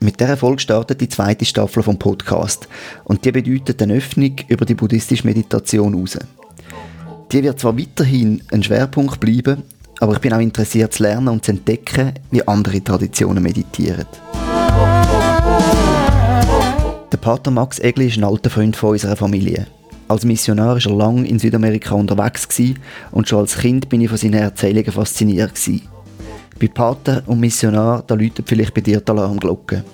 Mit dieser Folge startet die zweite Staffel vom Podcast und die bedeutet eine Öffnung über die buddhistische Meditation heraus. Die wird zwar weiterhin ein Schwerpunkt bleiben, aber ich bin auch interessiert zu lernen und zu entdecken, wie andere Traditionen meditieren. Der Pater Max Egli ist ein alter Freund von unserer Familie. Als Missionar war er lange in Südamerika unterwegs und schon als Kind bin ich von seinen Erzählungen fasziniert. Gewesen. Bei Pater und Missionar, da läutet vielleicht bei dir die Alarmglocke.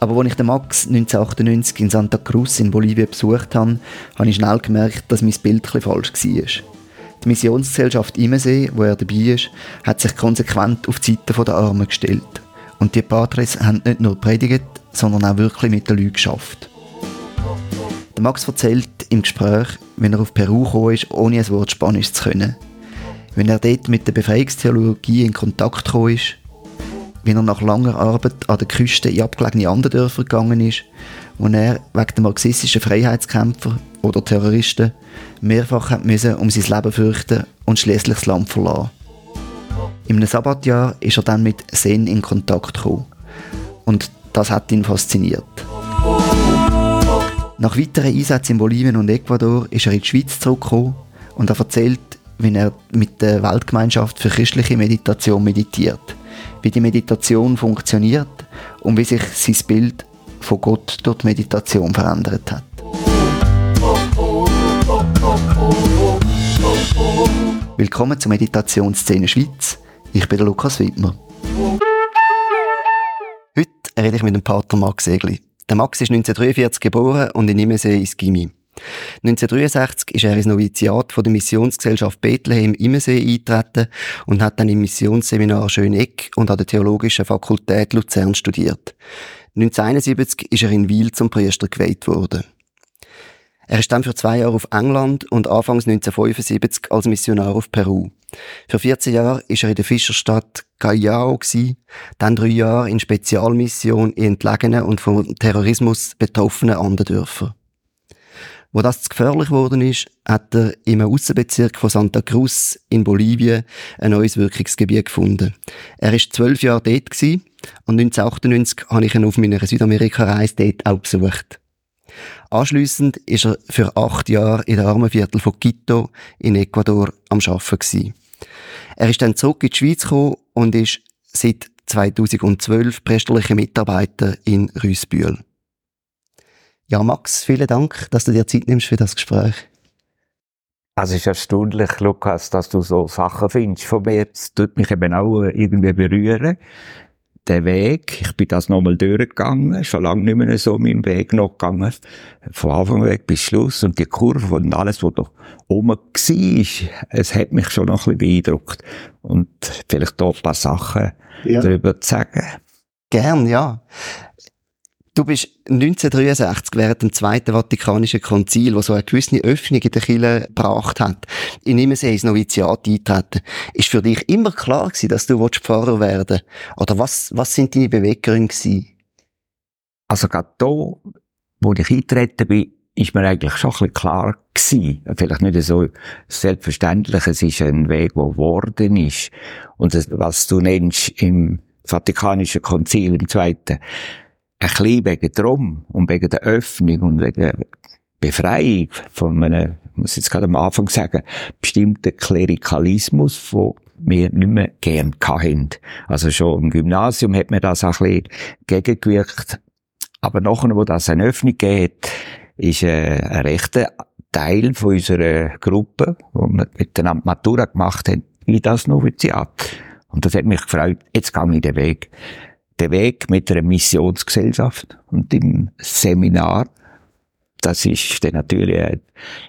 Aber als ich den Max 1998 in Santa Cruz in Bolivien besucht habe, habe ich schnell gemerkt, dass mein Bild falsch war. Die Missionsgesellschaft Imensee, wo er dabei ist, hat sich konsequent auf die Seite der Armen gestellt. Und die Patres haben nicht nur predigt, sondern auch wirklich mit den Leuten geschafft. Der Max erzählt im Gespräch, wenn er auf Peru gekommen ist, ohne ein Wort Spanisch zu können. Wenn er dort mit der Befreiungstheologie in Kontakt gekommen ist, wie er nach langer Arbeit an der Küste in abgelegene Anderdörfer gegangen ist, wo er wegen der marxistischen Freiheitskämpfer oder Terroristen mehrfach hat um sein Leben fürchten und schließlich das Land verlassen. Einem Sabbatjahr ist er dann mit Zen in Kontakt gekommen. Und das hat ihn fasziniert. Nach weiteren Einsätzen in Bolivien und Ecuador ist er in die Schweiz zurückgekommen und er erzählt, wie er mit der Weltgemeinschaft für christliche Meditation meditiert, wie die Meditation funktioniert und wie sich sein Bild von Gott durch die Meditation verändert hat. Willkommen zur Meditationsszene Schweiz. Ich bin der Lukas Wittmer. Heute rede ich mit dem Pater Max Egli. Der Max ist 1943 geboren und in Imensee ins Gimi. 1963 ist er ins Noviziat von der Missionsgesellschaft Bethlehem Imensee eingetreten und hat dann im Missionsseminar Schöneck und an der Theologischen Fakultät Luzern studiert. 1971 ist er in Wiel zum Priester geweiht worden. Er ist dann für zwei Jahre auf England und anfangs 1975 als Missionar auf Peru. Für 14 Jahre ist er in der Fischerstadt Callao dann drei Jahre in Spezialmission in entlegenen und vom Terrorismus betroffenen Anderdörfern. Wo das zu gefährlich geworden ist, hat er im Außenbezirk von Santa Cruz in Bolivien ein neues Wirkungsgebiet gefunden. Er ist zwölf Jahre dort und 1998 habe ich ihn auf meiner Südamerika-Reise dort auch besucht. Anschliessend ist er für acht Jahre in der Armenviertel von Quito in Ecuador am Arbeiten. Er ist dann zurück in die Schweiz gekommen und ist seit 2012 priesterlicher Mitarbeiter in Rüssbühl. Ja, Max, vielen Dank, dass du dir Zeit nimmst für das Gespräch. Also es ist erstaunlich, Lukas, dass du so Sachen findest von mir. Es tut mich eben auch irgendwie berühren der Weg, ich bin das nochmal durchgegangen, schon lange nicht mehr so meinen Weg noch gegangen, von Anfang weg bis Schluss und die Kurve und alles, was da oben war, es hat mich schon noch ein bisschen beeindruckt und vielleicht da ein paar Sachen ja. darüber zu sagen. Gern, ja. Du bist 1963 während dem Zweiten Vatikanischen Konzil, wo so eine gewisse Öffnung in der Kirche gebracht hat, in Immersee ins Noviziat eintreten. Ist für dich immer klar gewesen, dass du Pfarrer werden willst? Oder was, was sind deine Beweggründe gewesen? Also gerade da, wo ich eingetreten bin, ist mir eigentlich schon ein bisschen klar gewesen. Vielleicht nicht so selbstverständlich. Es ist ein Weg, der geworden ist. Und das, was du nennst im Vatikanischen Konzil, im Zweiten, ein bisschen wegen drum und wegen der Öffnung und wegen der Befreiung von einem, ich muss jetzt gerade am Anfang sagen, bestimmten Klerikalismus, wo wir nicht mehr gern hatten. Also schon im Gymnasium hat mir das auch ein bisschen gegengewirkt. Aber nachher, wo das eine Öffnung geht, ist äh, ein rechter Teil von unserer Gruppe, wo wir miteinander Matura gemacht haben, in das Noviziat. Und das hat mich gefreut, jetzt gehe ich den Weg der Weg mit einer Missionsgesellschaft und im Seminar. Das ist dann natürlich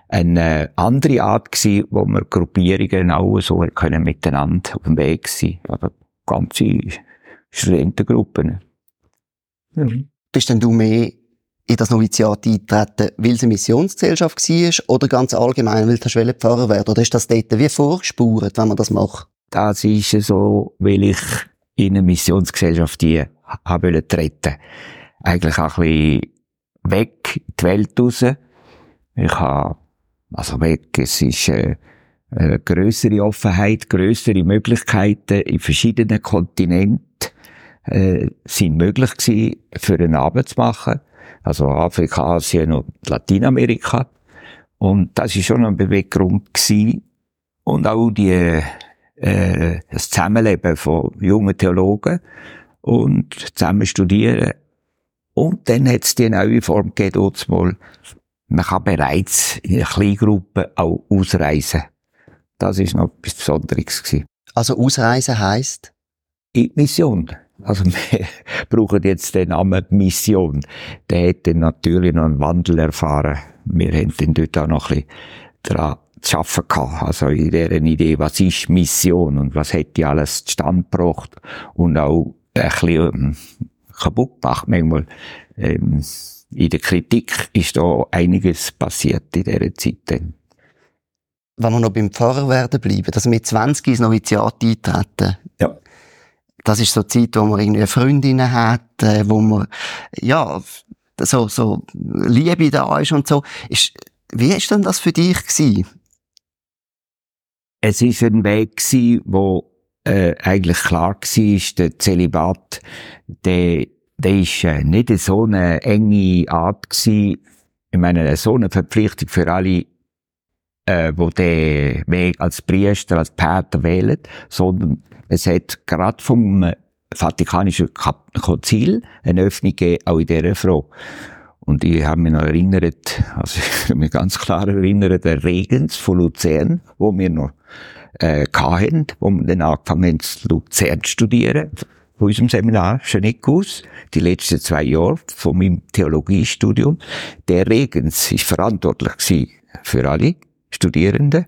eine andere Art gewesen, wo wir Gruppierungen auch so können miteinander auf dem Weg sein. Aber ganze Studentengruppen. Mhm. Bist denn du mehr in das Noviziat eintreten, weil es eine Missionsgesellschaft war oder ganz allgemein, weil du Pfarrer werden Oder ist das dort wie vorgespurt, wenn man das macht? Das ist so, weil ich in eine Missionsgesellschaft die haben treten Eigentlich auch ein bisschen weg die Welt raus. Ich habe, also weg, es ist, äh, Eine größere Offenheit, größere Möglichkeiten in verschiedenen Kontinenten äh, sind möglich gewesen, für einen Abend zu machen. Also Afrika, Asien und Lateinamerika. Und das ist schon ein Beweggrund gewesen. Und auch die, äh, das Zusammenleben von jungen Theologen und zusammen studieren. Und dann hat es die neue Form gegeben, mal, man kann bereits in einer Kleingruppe auch ausreisen. Das ist noch etwas Besonderes gewesen. Also ausreisen heisst? In die Mission. Also wir brauchen jetzt den Namen Mission. Der hat dann natürlich noch einen Wandel erfahren. Wir haben dann dort auch noch ein bisschen daran zu arbeiten gehabt. Also in dieser Idee, was ist Mission und was hätte alles zustande gebracht und auch ein bisschen ähm, kaputt gemacht manchmal. Ähm, in der Kritik ist da einiges passiert in dieser Zeit dann. Wenn wir noch beim Pfarrer werden bleiben, dass wir mit 20 ins Noviziat eintreten. Ja. Das ist so die Zeit, wo man irgendwie Freundinnen hat, wo man, ja, so, so Liebe da ist und so. Ist, wie ist denn das für dich gewesen? Es ist ein Weg gewesen, wo äh, eigentlich klar war, der Zelibat, der, der ist äh, nicht so eine enge Art gewesen, ich meine, so eine Verpflichtung für alle, äh, wo den Weg als Priester, als Pater wählen, sondern es hat gerade vom Vatikanischen Konzil eine Öffnung gegeben, auch in dieser Frage. Und ich habe mich noch erinnert, also ich habe mich ganz klar erinnert, der Regens von Luzern, wo wir noch äh, hatten, wo wir dann angefangen haben, zu Luzern zu studieren, von unserem Seminar, Schönickus, die letzten zwei Jahre von meinem Theologiestudium. Der Regens ist verantwortlich für alle Studierenden,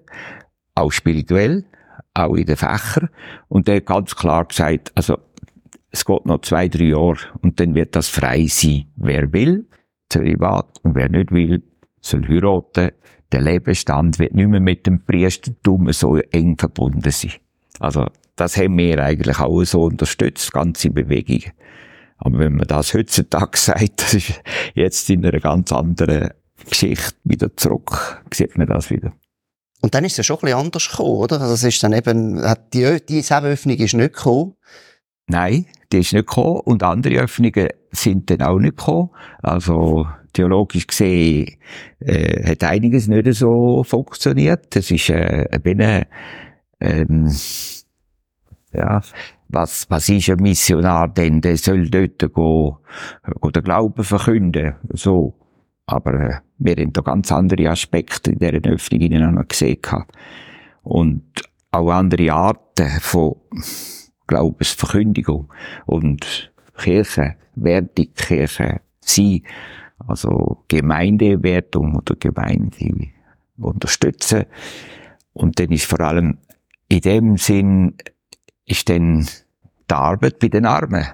auch spirituell, auch in den Fächern. Und der hat ganz klar gesagt, also, es geht noch zwei, drei Jahre und dann wird das frei sein. Wer will, Zölibat, und wer nicht will, soll heiraten. Der Lebensstand wird nicht mehr mit dem Priestertum so eng verbunden sein. Also, das haben wir eigentlich auch so unterstützt, ganze Bewegungen. Aber wenn man das heutzutage sagt, das ist jetzt in einer ganz anderen Geschichte wieder zurück, sieht man das wieder. Und dann ist es ja schon ein bisschen anders gekommen, oder? Also es ist dann eben, die, die Öffnung ist nicht gekommen. Nein, die ist nicht gekommen und andere Öffnungen sind dann auch nicht gekommen. Also theologisch gesehen äh, hat einiges nicht so funktioniert. Das ist äh, ein ähm, ja, was, was ist ein Missionar denn? Der soll dort gehen, gehen den Glauben verkünden. So. Aber äh, wir haben da ganz andere Aspekte in dieser Öffnung noch gesehen. Und auch andere Arten von Glaubensverkündigung und Kirche, Wertung, Kirche sein, also Gemeindewertung oder Gemeinde unterstützen. Und dann ist vor allem in dem Sinn ist dann die Arbeit bei den Armen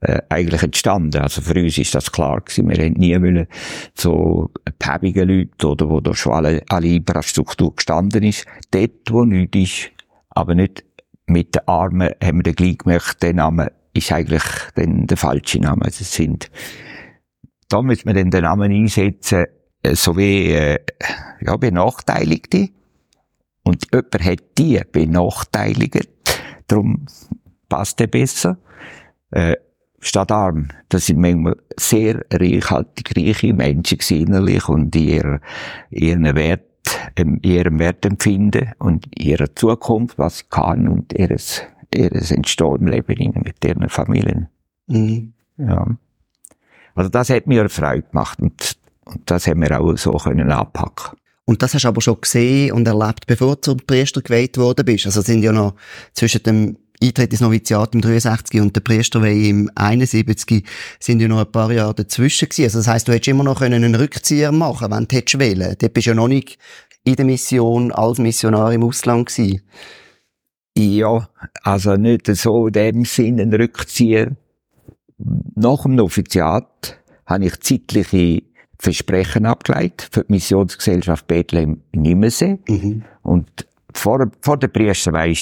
äh, eigentlich entstanden. Also für uns ist das klar gewesen. Wir haben nie wollen so päbige Leute oder wo da schon alle, alle Infrastruktur gestanden ist. Dort, wo nichts ist, aber nicht mit den Armen, haben wir dann gleich gemerkt, der Name ist eigentlich dann der falsche Name. Das sind, da müssen wir dann den Namen einsetzen, äh, so wie, äh, ja, Benachteiligte. Und jemand hat die benachteiligt. Darum passt der besser. Äh, statt arm. Das sind manchmal sehr reichhaltig reiche Menschen innerlich und ihr, ihren Wert, ähm, ihrem Wertempfinden und ihrer Zukunft, was sie kann und ihres, ihres Entstehen im Leben mit ihren Familien. Mhm. Ja. Also das hat mir Freude gemacht und, und das haben wir auch so können anpacken. Und das hast du aber schon gesehen und erlebt, bevor du zum Priester gewählt worden bist. Also sind ja noch zwischen dem Eintritt ins Noviziat im 63 und der Priesterweihe im 71 sind ja noch ein paar Jahre dazwischen gewesen. Also das heisst, du hättest immer noch einen Rückzieher machen wenn du hättest wählen. Dort bist du ja noch nicht in der Mission als Missionar im Ausland gewesen. Ja, also nicht so in dem Sinne ein Rückzieher. Nach dem Noviziat habe ich zeitliche Versprechen abgeleitet für die Missionsgesellschaft Bethlehem in Nimmersee. Mhm. Und vor, vor der Priesterweihe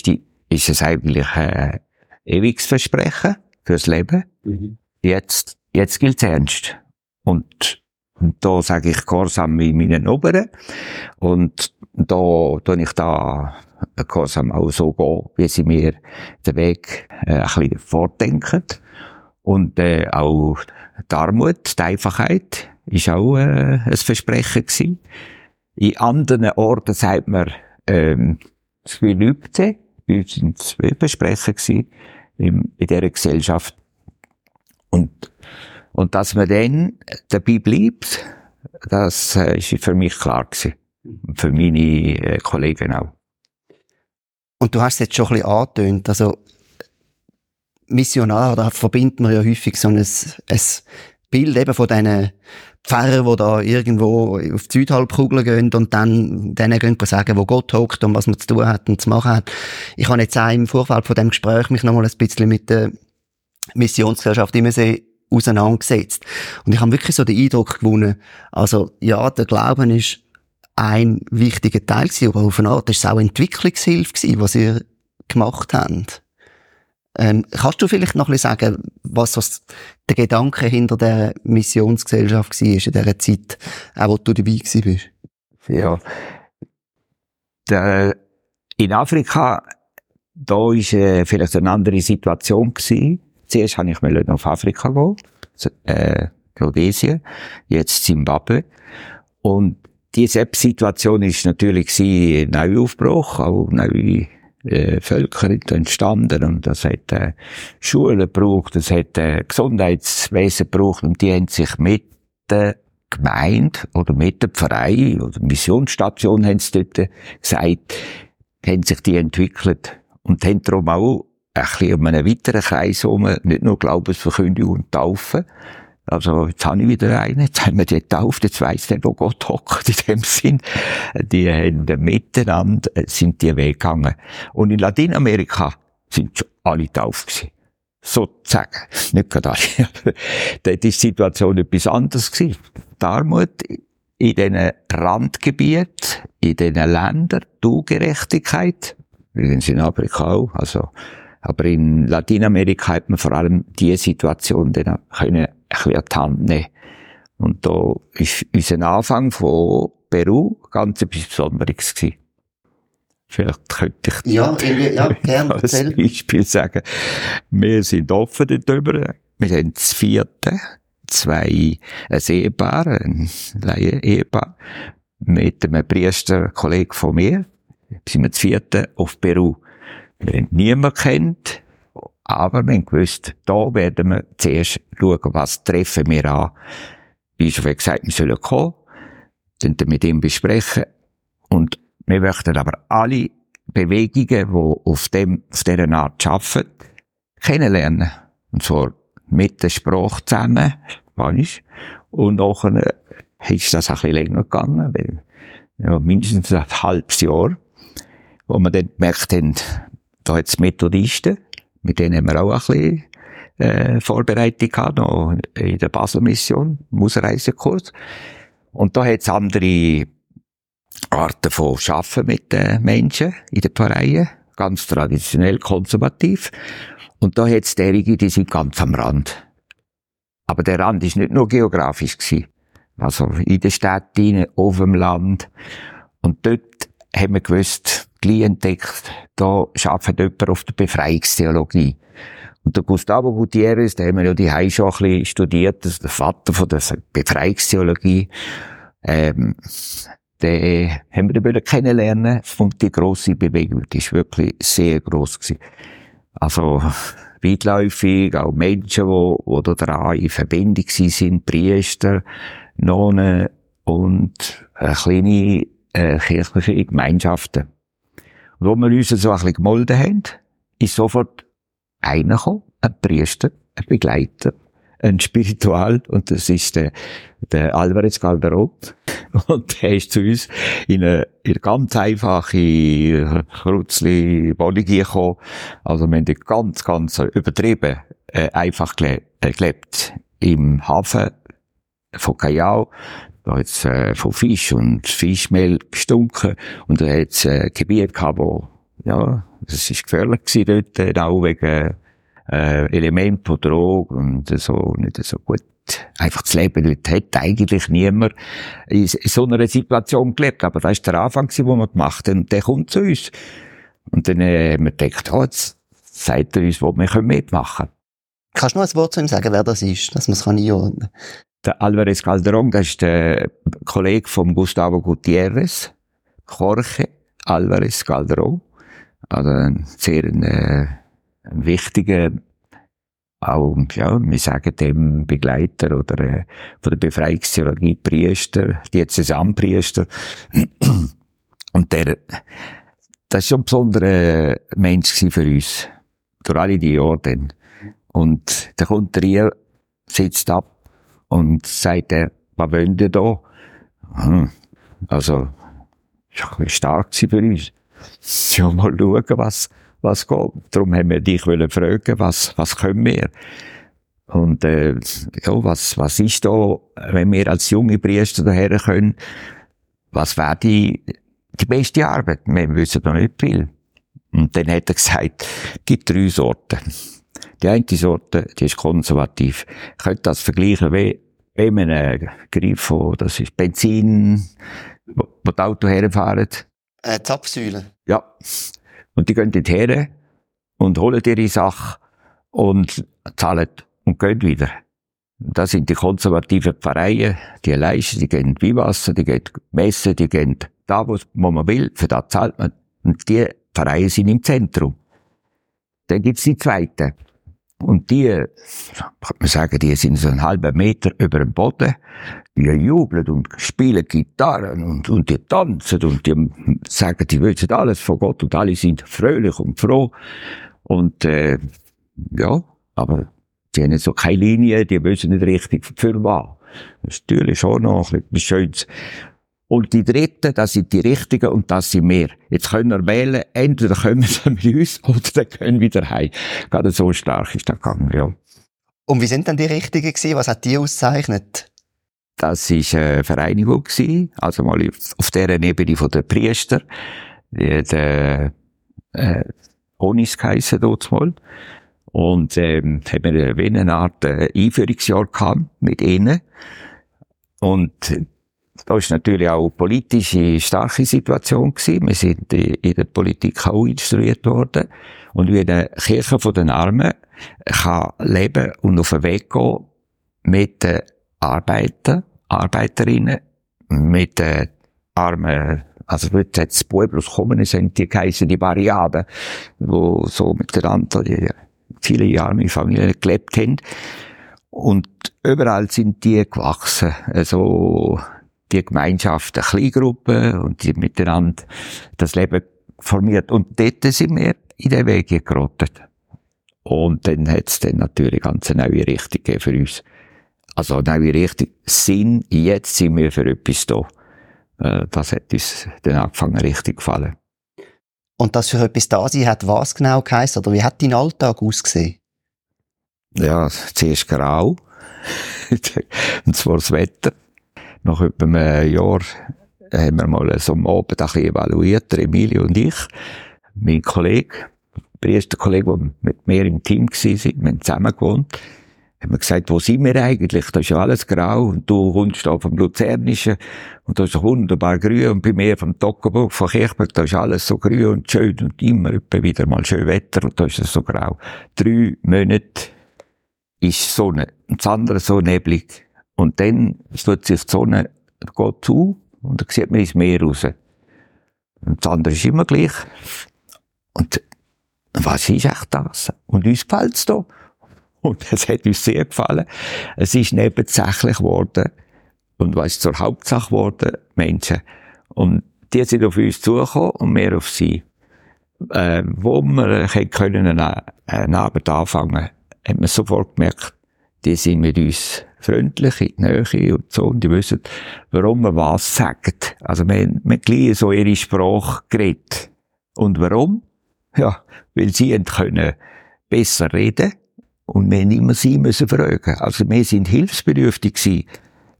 ist es eigentlich ein ewiges Versprechen fürs Leben. Mhm. Jetzt, jetzt gilt's ernst. Und, und da sage ich gehorsam wie meinen Oberen. Und da, da ich da Gehorsam auch so gehen, wie sie mir den Weg äh, ein bisschen vordenken. Und äh, auch die Armut, die Einfachheit, ist auch äh, ein Versprechen gewesen. In anderen Orten sagt man, ähm, das Gelübde, bei sind es Versprechen gewesen, in, in dieser Gesellschaft. Und, und dass man dann dabei bleibt, das äh, ist für mich klar gewesen. Und für meine äh, Kollegen auch. Und du hast es jetzt schon ein bisschen angetönt, also Missionar, da verbindet man ja häufig so ein, ein Bild eben von diesen Pfarrer, die da irgendwo auf die Südhalbkugel gehen und dann denen gehen sagen, wo Gott hockt und was man zu tun hat und zu machen hat. Ich habe jetzt auch im Vorfeld von dem Gespräch mich nochmal ein bisschen mit der Missionsgesellschaft Immersee auseinandergesetzt. Und ich habe wirklich so den Eindruck gewonnen, also ja, der Glauben ist ein wichtiger Teil gewesen, aber auf eine Art ist es auch Entwicklungshilfe gewesen, was ihr gemacht habt. Ähm, kannst du vielleicht noch ein sagen, was das, der Gedanke hinter der Missionsgesellschaft war in dieser Zeit, auch wo du dabei bist? Ja. Der, in Afrika, da war äh, vielleicht eine andere Situation gewesen. Zuerst wollte ich mal auf Afrika gehen, äh, Rhodesien, jetzt Zimbabwe. Und diese Situation ist natürlich ein Neuaufbruch, auch neue äh, Völker entstanden. Und das hat äh, Schulen gebraucht, das hat äh, Gesundheitswesen gebraucht. Und die haben sich mit der Gemeinde oder mit dem Verein oder Missionsstation haben sie dort gesagt, haben sich die entwickelt und haben darum auch ein bisschen um einen weiteren Kreis herum, nicht nur Glaubensverkündigung und Taufen, also, jetzt habe ich wieder einen, jetzt haben wir die getauft, jetzt weiss der, wo Gott hockt, in dem Sinn. Die haben miteinander, äh, sind die Weg gegangen. Und in Lateinamerika sind schon alle getauft gewesen. Sozusagen. Nicht gerade alle. Dort ist die Situation etwas anderes gewesen. Die Armut in diesen Randgebieten, in diesen Ländern, die Ungerechtigkeit, übrigens in Afrika auch, also, aber in Lateinamerika hat man vor allem diese Situation dann können an die Hand nehmen. Und da ist unser Anfang von Peru ganz etwas Besonderes gewesen. Vielleicht könnte ich ja, ja, gerne, als Beispiel sagen. Wir sind offen darüber. Wir sind das vierte, zwei, ein Ehepaar, ein Laie-Ehepaar, mit einem Priester, Kollegen von mir, sind wir das vierte auf Peru. Wir haben niemanden kennt, aber wir haben gewusst, da werden wir zuerst schauen, was treffen wir an. Bischof hat gesagt, wir sollen kommen, dann mit ihm besprechen und wir möchten aber alle Bewegungen, die auf, dem, auf dieser Art arbeiten, kennenlernen. Und zwar mit der Sprache zusammen, Spanisch. Und nachher ist das ein bisschen länger gegangen, weil, ja, mindestens ein halbes Jahr, wo wir dann gemerkt haben, da hat es Methodisten, mit denen haben wir auch ein bisschen äh, Vorbereitung gehabt, noch in der Basel-Mission, Ausreisekurs. Und da hat es andere Arten von Arbeiten mit den Menschen in den Pfarreien, ganz traditionell konservativ. Und da hat es derige, die sind ganz am Rand. Aber der Rand ist nicht nur geografisch gewesen. Also in der Stadt, auf dem Land. Und dort haben wir gewusst, entdeckt, da arbeitet jemand auf der Befreiungstheologie. Und der Gustavo Gutierrez, der haben wir ja die Hause schon ein bisschen studiert, das ist der Vater von der Befreiungstheologie, ähm, den haben wir dann kennenlernen und die grosse Bewegung, die ist wirklich sehr gross gewesen. Also, weitläufig, auch Menschen, die, die da in Verbindung sind, Priester, Nonnen und äh, kleine äh, kirchliche Gemeinschaften. Wo wir uns so ein bisschen gemolden haben, ist sofort einer gekommen, ein Priester, ein Begleiter, ein Spiritual, und das ist der, der Alvarez Calderón. Und der ist zu uns in eine, in eine ganz einfache Krutzli Wohnung gekommen. Also wir haben ganz, ganz übertrieben äh, einfach äh, gelebt. Im Hafen von Callao da hat's äh, von Fisch und Fischmehl gestunken und da hat's äh, Gebiet gehabt, wo, ja, es ist gefährlich gewesen dort, äh, auch wegen äh, Element von Drogen und so, nicht so gut einfach das Leben dort hat eigentlich niemand in so einer Situation gelebt. Aber das war der Anfang, den wir gemacht haben. Und der kommt zu uns. Und dann äh, haben wir gedacht, oh, jetzt sagt er uns, wo wir mitmachen können. Kannst du noch ein Wort zu ihm sagen, wer das ist, dass man es einordnen kann? Der Alvarez Calderón, das ist der Kollege von Gustavo Gutierrez. Jorge Alvarez Calderón. Also ein sehr äh, ein wichtiger auch, ja, wir sagen dem Begleiter oder äh, von der Befreiungstheologie Priester, Diözesanpriester. Und der, das ist schon ein besonderer Mensch für uns. Durch alle die Jahre dann. Und der kommt hier, sitzt ab und sagt er, was wollt ihr da? Hm. Also, ist stark für uns. Ja, mal schauen, was, was geht. Darum haben wir dich wollen fragen, was, was können wir? Und, äh, ja, was, was ist da, wenn wir als junge Priester daher können, was wäre die, die beste Arbeit? Wir wissen noch nicht viel. Und dann hat er gesagt, es gibt drei Sorten. Die eine Sorte, die ist konservativ. Ich könnte das vergleichen wie, wenn man einen Griff von, das ist Benzin, wo, wo die Auto herfahren. Äh, Zapfsäule. Ja. Und die gehen dort her und holen ihre Sache und zahlen und gehen wieder. Das sind die konservativen Pfarreien, die leisten, die gehen Weihwasser, die gehen messen, die gehen da, wo man will, für das zahlt man. Und die Pfarreien sind im Zentrum. Dann gibt's die zweite. Und die, man sagen, die sind so einen halben Meter über dem Boden. Die jubeln und spielen Gitarren und, und die tanzen und die sagen, die wissen alles von Gott und alle sind fröhlich und froh. Und, äh, ja, aber die haben so keine Linie, die wissen nicht richtig für was. Das ist natürlich schon noch bisschen Schönes. Und die Dritten, das sind die Richtigen und das sind wir. Jetzt können wir wählen, entweder kommen sie mit uns oder dann können wir wieder heim. Gerade so stark ist das gegangen, ja. Und wie sind denn die Richtigen gewesen? Was hat die auszeichnet? Das war eine Vereinigung gewesen, also mal auf der Ebene von der Priester. Die hat, äh, äh, Onis geheissen dort mal. Und, ähm, haben wir wie eine Art äh, Einführungsjahr gehabt mit ihnen. Und da ist natürlich auch eine starke Situation gewesen. Wir sind in der Politik auch instruiert worden. Und wie eine Kirche von den Armen kann leben und auf den Weg gehen mit den Arbeitern, Arbeiterinnen, mit den armen, also wird jetzt Pueblos kommen, sind die geheißen die Variaden, wo so miteinander die viele Jahre mit Familien gelebt haben. Und überall sind die gewachsen. Also, die Gemeinschaft, eine Kleingruppe und die miteinander das Leben formiert. Und dort sind wir in den Weg gerottet. Und dann hat es dann natürlich ganz eine neue Richtung gegeben für uns. Also eine neue Richtung. Sinn, jetzt sind wir für etwas da. Äh, das hat uns dann angefangen richtig gefallen. Und das für etwas da sein hat was genau geheißen? Oder wie hat dein Alltag ausgesehen? Ja, zuerst grau. und zwar das Wetter. Nach etwa einem Jahr haben wir mal so am Abend ein bisschen evaluiert, Emilio und ich, mein Kollege, der erste Kollege, der mit mir im Team war, wir haben zusammen gewohnt, haben wir gesagt, wo sind wir eigentlich? Da ist ja alles grau und du kommst da vom Luzernischen und da ist wunderbar grün und bei mir vom Toggenburg, von Kirchberg, da ist alles so grün und schön und immer wieder mal schön Wetter und da ist es so grau. Drei Monate ist Sonne und das andere so neblig. Und dann tut sich die Sonne geht zu und dann sieht man ins Meer raus. Und das andere ist immer gleich. Und was ist echt das? Und uns gefällt's da. Und es hat uns sehr gefallen. Es ist nebensächlich geworden. Und was ist zur Hauptsache geworden? Menschen. Und die sind auf uns zugekommen und wir auf sie. Äh, wo wir können eine, eine Arbeit anfangen, hat man sofort gemerkt, die sind mit uns freundlich in die Nähe und so, und die wissen, warum man was sagt. Also, wir haben, haben so ihre Sprache geredet. Und warum? Ja, weil sie können besser reden und wir haben immer sie müssen fragen. Also, wir sind hilfsbedürftig gewesen.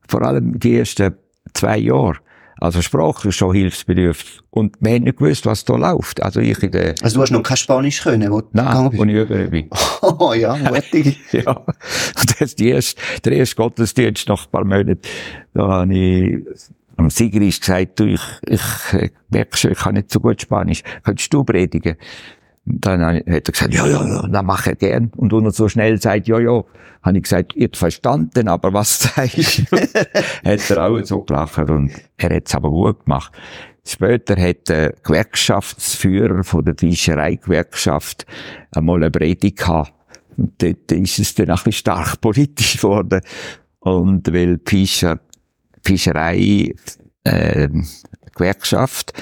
Vor allem die ersten zwei Jahre. Also Sprache ist schon hilfsbedürftig. Und wir haben nicht gewusst, was da läuft. Also ich in der... Also du hast noch kein Spanisch können, wo du Nein, wo ich über bin. Oh ja, mutig. ja. Und das die erste, der erste Gottesdienst nach ein paar Monaten, da habe ich am Sigrist gesagt, du, ich, ich äh, merke schon, ich kann nicht so gut Spanisch. Könntest du predigen? Dann hat er gesagt, ja, ja, ja, das mache ich gern. Und wenn er so schnell sagt, ja, ja, habe ich gesagt, ihr verstanden, aber was sagst du? hat er auch so gelacht und er hat es aber gut gemacht. Später hat der Gewerkschaftsführer von der Fischereigewerkschaft einmal eine Predigt gehabt. Und dort ist es dann ein bisschen stark politisch geworden. Und weil die Fischer, Fischerei, äh, Gewerkschaft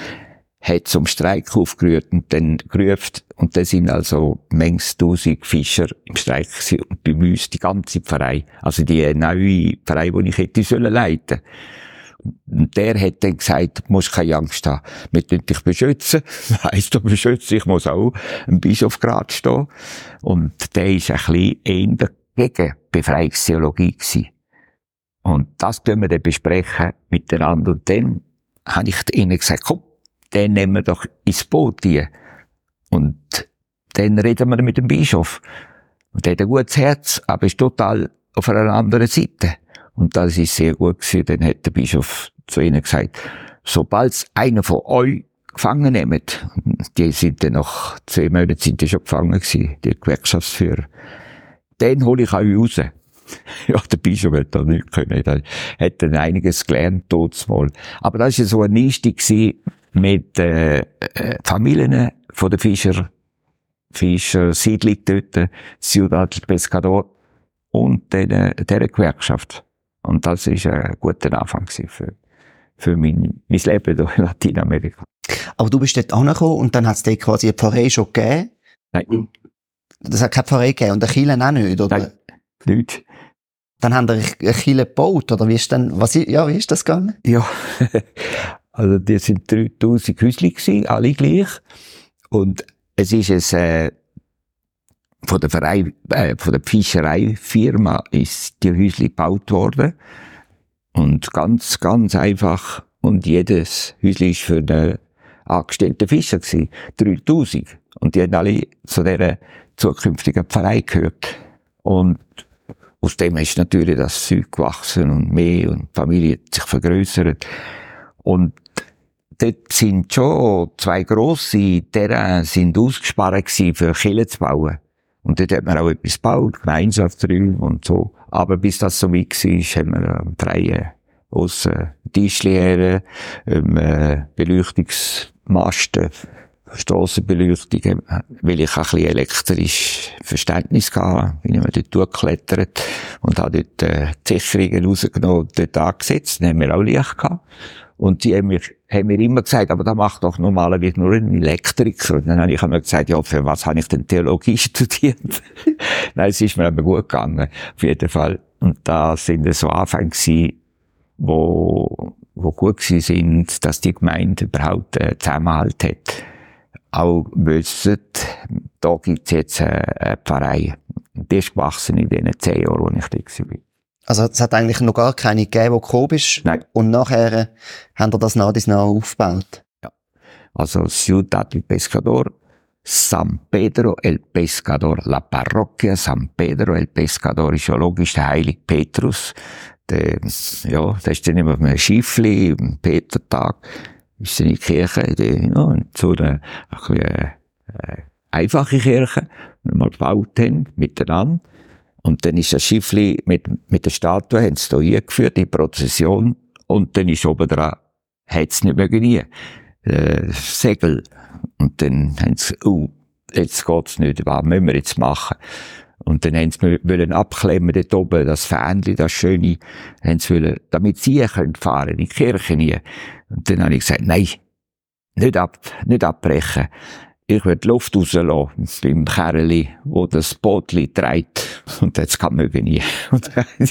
hat zum Streik aufgerührt und dann gerufen. Und da sind also manchmal tausend Fischer im Streik gewesen und bei uns die ganze Pfarrei. Also die neue Pfarrei, die ich hätte sollen leiten und der hat dann gesagt, du musst keine Angst haben. Wir tun dich beschützen. Heisst du beschützen, ich muss auch im Bischofsgrad stehen. Und der ist ein bisschen eher gegen Befreiungstheologie gewesen. Und das können wir dann besprechen miteinander. Und dann habe ich ihnen gesagt, komm, den nehmen wir doch ins Boot hier. Und dann reden wir mit dem Bischof. Und der hat ein gutes Herz, aber ist total auf einer anderen Seite. Und das ist sehr gut gewesen. Dann hat der Bischof zu ihnen gesagt, sobald einer von euch gefangen nehmt, die sind dann nach zwei Monaten sind die schon gefangen gewesen, die Gewerkschaftsführer, den hole ich euch raus. Ja, der Bischof hat da nicht können. Er hat dann einiges gelernt, dort mal. Aber das war so ein Einstieg mit, äh, äh, Familien von den Fischer, Fischer Siedlung dort, Ciudad Pescador und den, dieser Gewerkschaft. Und das ist ein guter Anfang für, für mein, mein Leben hier in Lateinamerika. Aber du bist dort angekommen und dann hat es dort quasi eine Pfarrei schon gegeben. Nein, Das hat keine Pfarrei gegeben und eine Kirche auch nicht, oder? Nein. nicht. Dann haben wir eine Kirche gebaut, oder wie ist denn, was, ja, wie ist das gegangen? Ja, also die sind 3000 Häusli gewesen, alle gleich. Und es ist es, äh, von der Verein, äh, von der Fischereifirma ist die Häusli gebaut worden. Und ganz, ganz einfach. Und jedes Häusli ist für einen angestellten Fischer gewesen. 3000. Und die haben alle zu dieser zukünftigen Pfarrei gehört. Und aus dem ist natürlich das Zeug gewachsen und mehr und die Familie hat sich vergrößert. Und dort sind schon zwei grosse Terrains sind ausgespart gewesen, für Kirchen zu bauen. Und dort hat man auch etwas gebaut, Gemeinschaftsräume und so. Aber bis das so weit war, haben wir einen freien Aussen Tischli her, ähm, äh, Beleuchtungsmasten, Strassenbeleuchtung, weil ich auch ein bisschen elektrisch Verständnis hatte, bin ich mir dort durchgeklettert und habe dort äh, die Sicherungen rausgenommen und dort angesetzt. Dann haben wir auch Licht gehabt. Und die haben mir, haben mir immer gesagt, aber da macht doch normalerweise nur ein Elektriker. Und dann habe ich immer gesagt, ja, für was habe ich denn Theologie studiert? Nein, es ist mir aber gut gegangen, auf jeden Fall. Und da sind so Anfänge gewesen, wo, wo gut gewesen sind, dass die Gemeinde überhaupt äh, Zusammenhalt hat. Auch wissen, da gibt's jetzt äh, eine Pfarrei. Die ist gewachsen in den zehn Jahren, wo ich da war. Also es hat eigentlich noch gar keine gegeben, wo du gekommen bist. Nein. Und nachher äh, haben wir das nach und nach aufgebaut. Also Ciudad del Pescador, San Pedro el Pescador, la Parroquia San Pedro el Pescador ist ja logisch der heilige Petrus. Der, ja, der ist dann immer auf einem Schiffli, am Petertag, ist die Kirche, die, ja, so eine, ein bisschen, äh, einfache Kirche, die wir mal gebaut haben, miteinander. Und dann ist das Schiffli mit, mit der Statue, haben sie da eingeführt, in Prozession, und dann ist oben dran, hat nicht mehr nie äh, Segel. Und dann haben sie, oh, jetzt geht's nicht, was müssen wir jetzt machen? Und dann haben sie wollen abklemmen dort oben, das Fähnchen, das Schöne, haben sie wollen, damit sie können fahren, in die Kirche nie. Und dann habe ich gesagt, nein, nicht ab, nicht abbrechen. Ich will die Luft rauslassen beim Kerli, wo das Bootli trägt. Und jetzt kann man nie.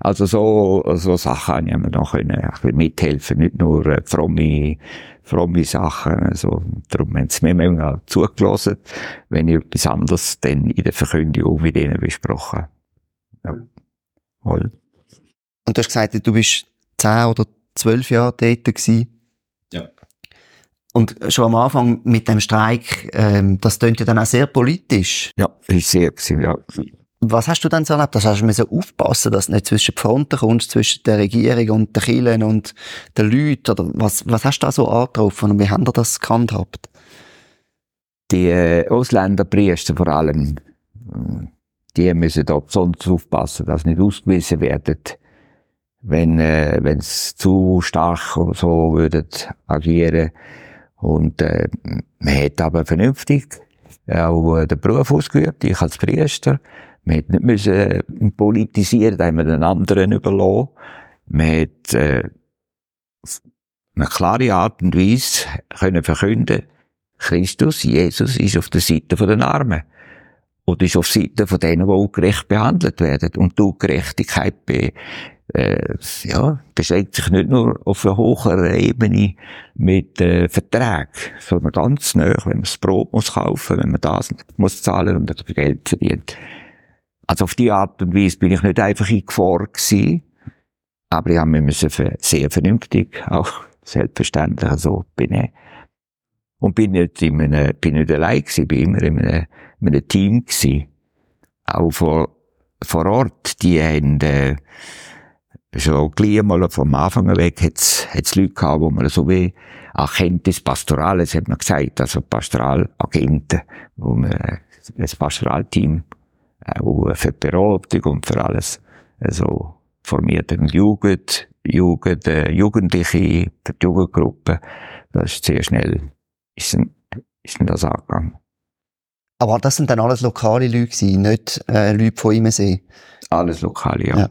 Also so, so Sachen habe ich mir noch können, ein bisschen mithelfen, nicht nur äh, fromme, fromme Sachen. Also, darum haben sie mir manchmal zugelassen, wenn ich etwas anderes dann in der Verkündigung mit ihnen besprochen. Ja. Voll. Und du hast gesagt, du bist 10 oder zwölf Jahre dort gewesen. Ja. Und schon am Anfang mit dem Streik, ähm, das klingt ja dann auch sehr politisch. Ja, ist sehr gewesen, ja. Was hast du dann so erlebt? Das hast du müssen aufpassen, dass du nicht zwischen die Fronten kommst, zwischen der Regierung und den Kirchen und den Leuten, oder was, was hast du da so angetroffen und wie haben ihr das gehandhabt? Die äh, Ausländerpriester vor allem, äh, die müssen da besonders aufpassen, dass sie nicht ausgewiesen werden, wenn äh, wenn's zu stark oder so würden agieren und äh, man hat aber vernünftig auch äh, den Beruf ausgeübt, ich als Priester. Man hat nicht müssen äh, politisieren, da haben wir den anderen überlassen. Man hat äh, eine klare Art und Weise können verkünden, Christus, Jesus, ist auf der Seite der Armen. Und ist auf Seite von denen, die ungerecht behandelt werden. Und die Gerechtigkeit be, äh, ja, beschränkt sich nicht nur auf einer höheren Ebene mit äh, Verträgen, sondern ganz nah, wenn man das Brot muss kaufen, wenn man das muss zahlen und das Geld verdient. Also auf die Art und Weise bin ich nicht einfach in Gefahr gewesen, aber ich habe mich sehr vernünftig, auch selbstverständlich so benehmen. Und bin nicht in einem, bin nicht allein gewesen, bin immer in einem, in einem Team gewesen. Auch vor, vor Ort, die haben, äh, schon gleich mal vom Anfang weg hat's, hat's Leute gehabt, wo man so wie Agentis Pastorales, hat man gesagt, also Pastoralagenten, wo man, äh, ein Pastoralteam, auch für die Beratung und für alles, also formiert und Jugend, Jugend, äh, Jugendliche, für die Jugendgruppe, das ist sehr schnell ist dann, ist dann das angegangen. Aber das sind dann alles lokale Leute gewesen, nicht äh, Leute von Imensee? Alles lokale, ja. ja.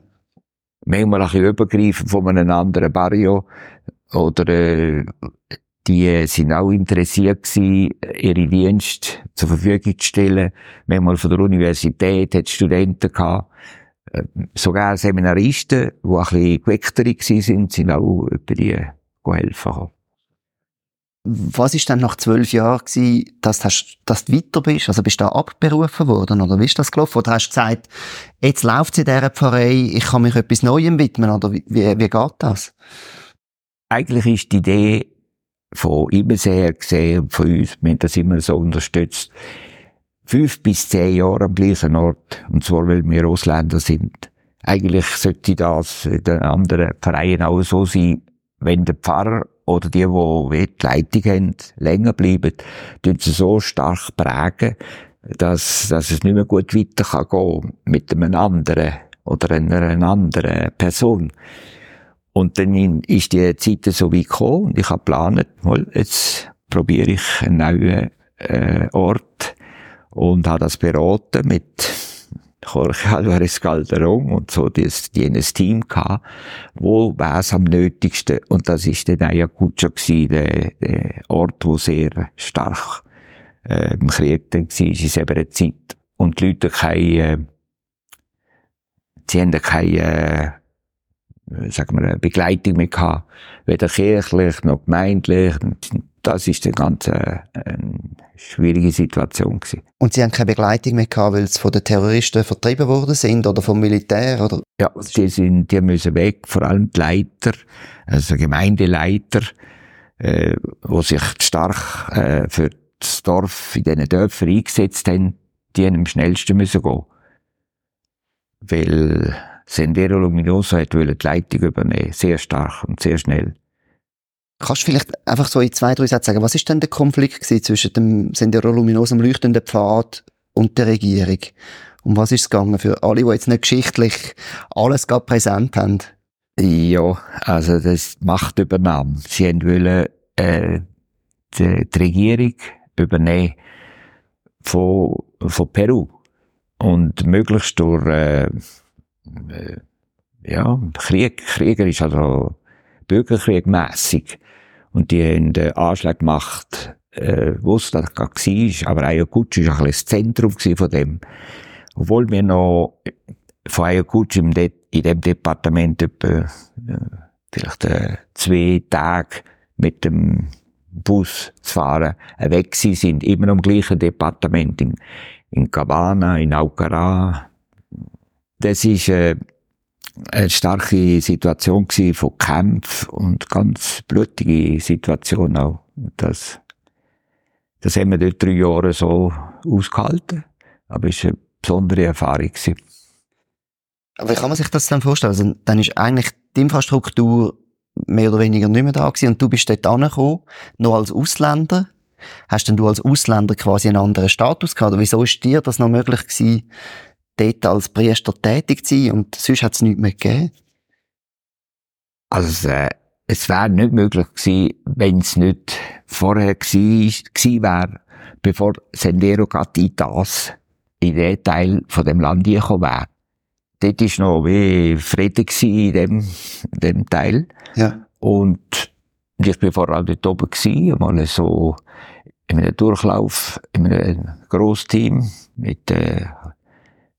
Manchmal ein bisschen übergreifend von einem anderen Barrio. Oder äh, die sind auch interessiert gewesen, ihre Dienste zur Verfügung zu stellen. Manchmal von der Universität hat Studenten gehabt. Äh, sogar Seminaristen, die ein bisschen geweckter waren, sind auch über die helfen was ist dann nach zwölf Jahren gewesen, dass, hast, dass du weiter bist? Also bist du da abberufen worden oder wie ist das gelaufen? Oder hast du gesagt, jetzt läuft es in dieser Pfarrei, ich kann mich etwas Neuem widmen oder wie, wie, geht das? Eigentlich ist die Idee von immer sehr gesehen von uns, wir haben das immer so unterstützt, fünf bis zehn Jahre am gleichen Ort, und zwar weil wir Ausländer sind. Eigentlich sollte das in den anderen Vereinen auch so sein, wenn der Pfarrer oder die, die die Leitung haben, länger bleiben, tun sie so stark prägen, dass, dass es nicht mehr gut weiter kann gehen mit einem anderen oder einer anderen Person. Und dann ist die Zeit so wie gekommen und ich habe geplant, jetzt probiere ich einen neuen äh, Ort und habe das beraten mit Jorge Alvarez Calderón und so, die ein Team gehabt, wo wär's am nötigsten, und das ist dann Ayacucho gewesen, der, der Ort, wo sehr stark, äh, im Krieg dann war, in dieser Zeit. Und die Leute keine, äh, sie haben keine, äh, sagen wir, Begleitung mehr gehabt, weder kirchlich noch gemeindlich, das ist eine ganz äh, eine schwierige Situation gewesen. Und Sie haben keine Begleitung mehr gehabt, weil sie von den Terroristen vertrieben worden sind oder vom Militär oder? Ja, die sind, die müssen weg, vor allem die Leiter, also Gemeindeleiter, äh, wo sich stark äh, für das Dorf in diesen Dörfern eingesetzt haben, die haben am schnellsten müssen gehen. Weil Sendero Luminoso hat die Leitung übernehmen, sehr stark und sehr schnell. Kannst du vielleicht einfach so in zwei, drei Sätzen sagen, was ist denn der Konflikt zwischen dem Sendero Luminosum leuchtenden Pfad und der Regierung? Um was ist es gegangen für alle, die jetzt nicht geschichtlich alles gerade präsent haben? Ja, also das Machtübernahme. Sie wollen äh, die, die Regierung übernehmen von, von Peru und möglichst durch äh, äh, ja, Krieg, Krieger ist also Bürgerkrieg mässig und die haben den Anschlag gemacht, äh, wo es das war. Aber Ayacucho war ein das Zentrum von dem. Obwohl wir noch von Ayacucho in dem Departement etwa, äh, vielleicht äh, zwei Tage mit dem Bus zu fahren, äh, weg sie sind, immer im gleichen Departement, in, in Cabana, in Aucara. Das ist, äh, eine starke Situation von Kämpfen und ganz blutige Situation auch. Das, das haben wir dort drei Jahre so ausgehalten. Aber es war eine besondere Erfahrung. Gewesen. Aber wie kann man sich das dann vorstellen? Also, dann ist eigentlich die Infrastruktur mehr oder weniger nicht mehr da gewesen und du bist dort angekommen, noch als Ausländer. Hast denn du als Ausländer quasi einen anderen Status gehabt? Oder wieso ist dir das noch möglich gewesen, dort als Priester tätig zu sein und sonst hat es nichts mehr gegeben? Also, äh, es wäre nicht möglich gewesen, wenn es nicht vorher gewesen wäre, bevor Sendero Gatitas in den Teil von dem Land gekommen wäre. Dort war noch wie Frieden in dem, in dem Teil. Ja. Und ich war vorher auch dort oben gewesen, mal so in einem Durchlauf, in einem Grossteam mit, äh,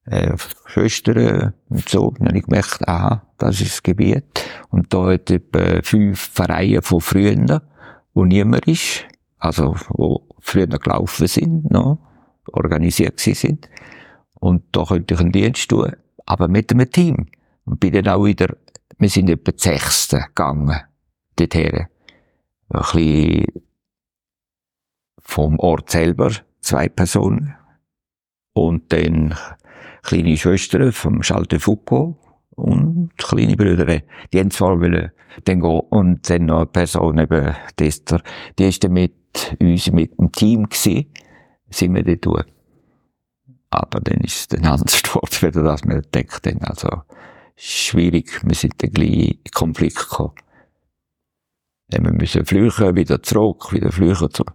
äh, Schwestern und so. Habe ich gemerkt, aha, das ist das Gebiet. Und da hat etwa fünf Vereine von früher, wo niemand ist. Also, wo früher gelaufen sind, noch, organisiert sind. Und da könnte ich einen Dienst tun. Aber mit einem Team. Und bin dann auch wieder, wir sind etwa die Sechste gegangen, dorthin. Ein bisschen vom Ort selber, zwei Personen. Und dann kleine Schwestern vom de Foucault und kleine Brüder. Die haben zwar wollen dann gehen und dann noch eine Person eben, Tester, die ist dann mit uns, mit dem Team gewesen, sind wir dort durch. Aber dann ist es dann anders geworden, wieder das wir entdeckt haben. Also, schwierig. Wir sind dann gleich in Konflikt gekommen. Dann wir müssen flüchen, wieder zurück, wieder flüchen, zurück.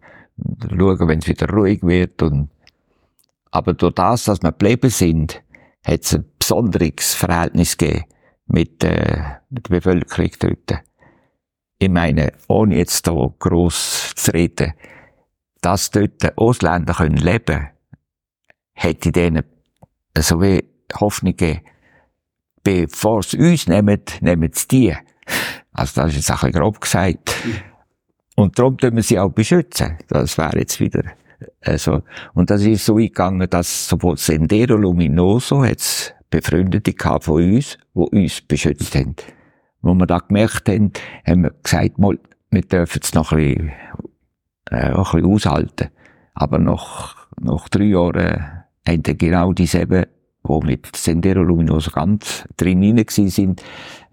schauen, wenn es wieder ruhig wird und aber durch das, dass wir geblieben sind, hat es ein besonderes Verhältnis gegeben mit, äh, mit der Bevölkerung dort. Ich meine, ohne jetzt da gross zu reden, dass dort Ausländer können leben hätte denen so wie Hoffnung gegeben, bevor sie uns nehmen, nehmen sie die. Also das ist jetzt ein bisschen grob gesagt. Und darum tun wir sie auch beschützen. Das wäre jetzt wieder also, und das ist so gegangen, dass sowohl Sendero Luminoso hat's Befreundete gehabt von uns, die uns beschützt haben. Wo wir da gemerkt haben, haben wir gesagt, mal, wir dürfen es noch ein bisschen, äh, ein bisschen aushalten. Aber nach, nach drei Jahren haben dann genau dieselben, die mit Sendero Luminoso ganz drin hinein sind,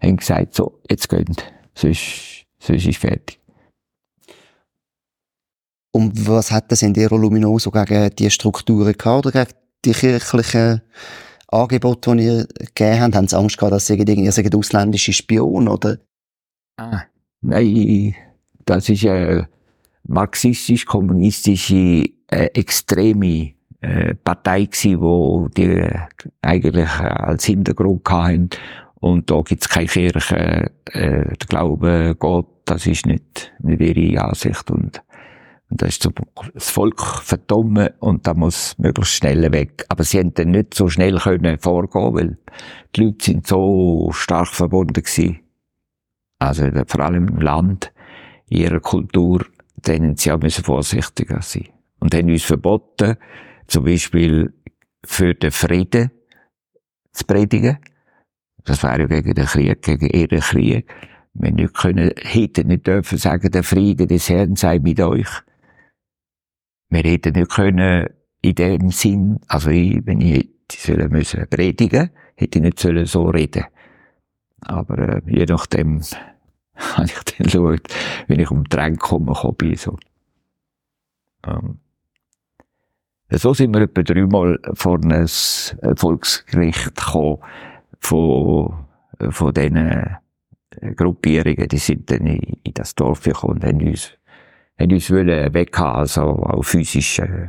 haben gesagt, so, jetzt geht, sonst, sonst ist fertig. Und was hat das Sendero Luminoso gegen die Strukturen gehabt oder gegen die kirchlichen Angebote, die ihr gegeben habt? Haben sie Angst gehabt, dass sie ihr seid ausländische Spion, oder? Ah, nein, das ist eine marxistisch-kommunistische äh, extreme äh, Partei gewesen, wo die eigentlich als Hintergrund hatten. Und da gibt's keine Kirche, äh, der Glaube Gott, das ist nicht, nicht ihre Ansicht. Und und da ist das Volk verdummen und da muss möglichst schnell weg. Aber sie haben dann nicht so schnell können vorgehen, weil die Leute sind so stark verbunden gewesen. Also vor allem im Land, in ihrer Kultur, denen sie auch müssen vorsichtiger sein. Und haben uns verboten, zum Beispiel für den Frieden zu predigen. Das wäre ja gegen den Krieg, gegen ihren Krieg. Wir nicht können, hätten nicht dürfen sagen, der Friede des Herrn sei mit euch wir hätten nicht können, in dem Sinn, also ich, wenn ich hätte müssen predigen, hätte ich nicht sollen so reden. Aber äh, je nachdem habe ich dann geschaut, wenn ich um die komme, komme ich so. Ähm. So sind wir etwa dreimal vor ein Volksgericht gekommen von, von diesen äh, Gruppierungen. Die sind dann in, in das Dorf gekommen und haben uns haben uns wollen weghaben, also auch physisch äh,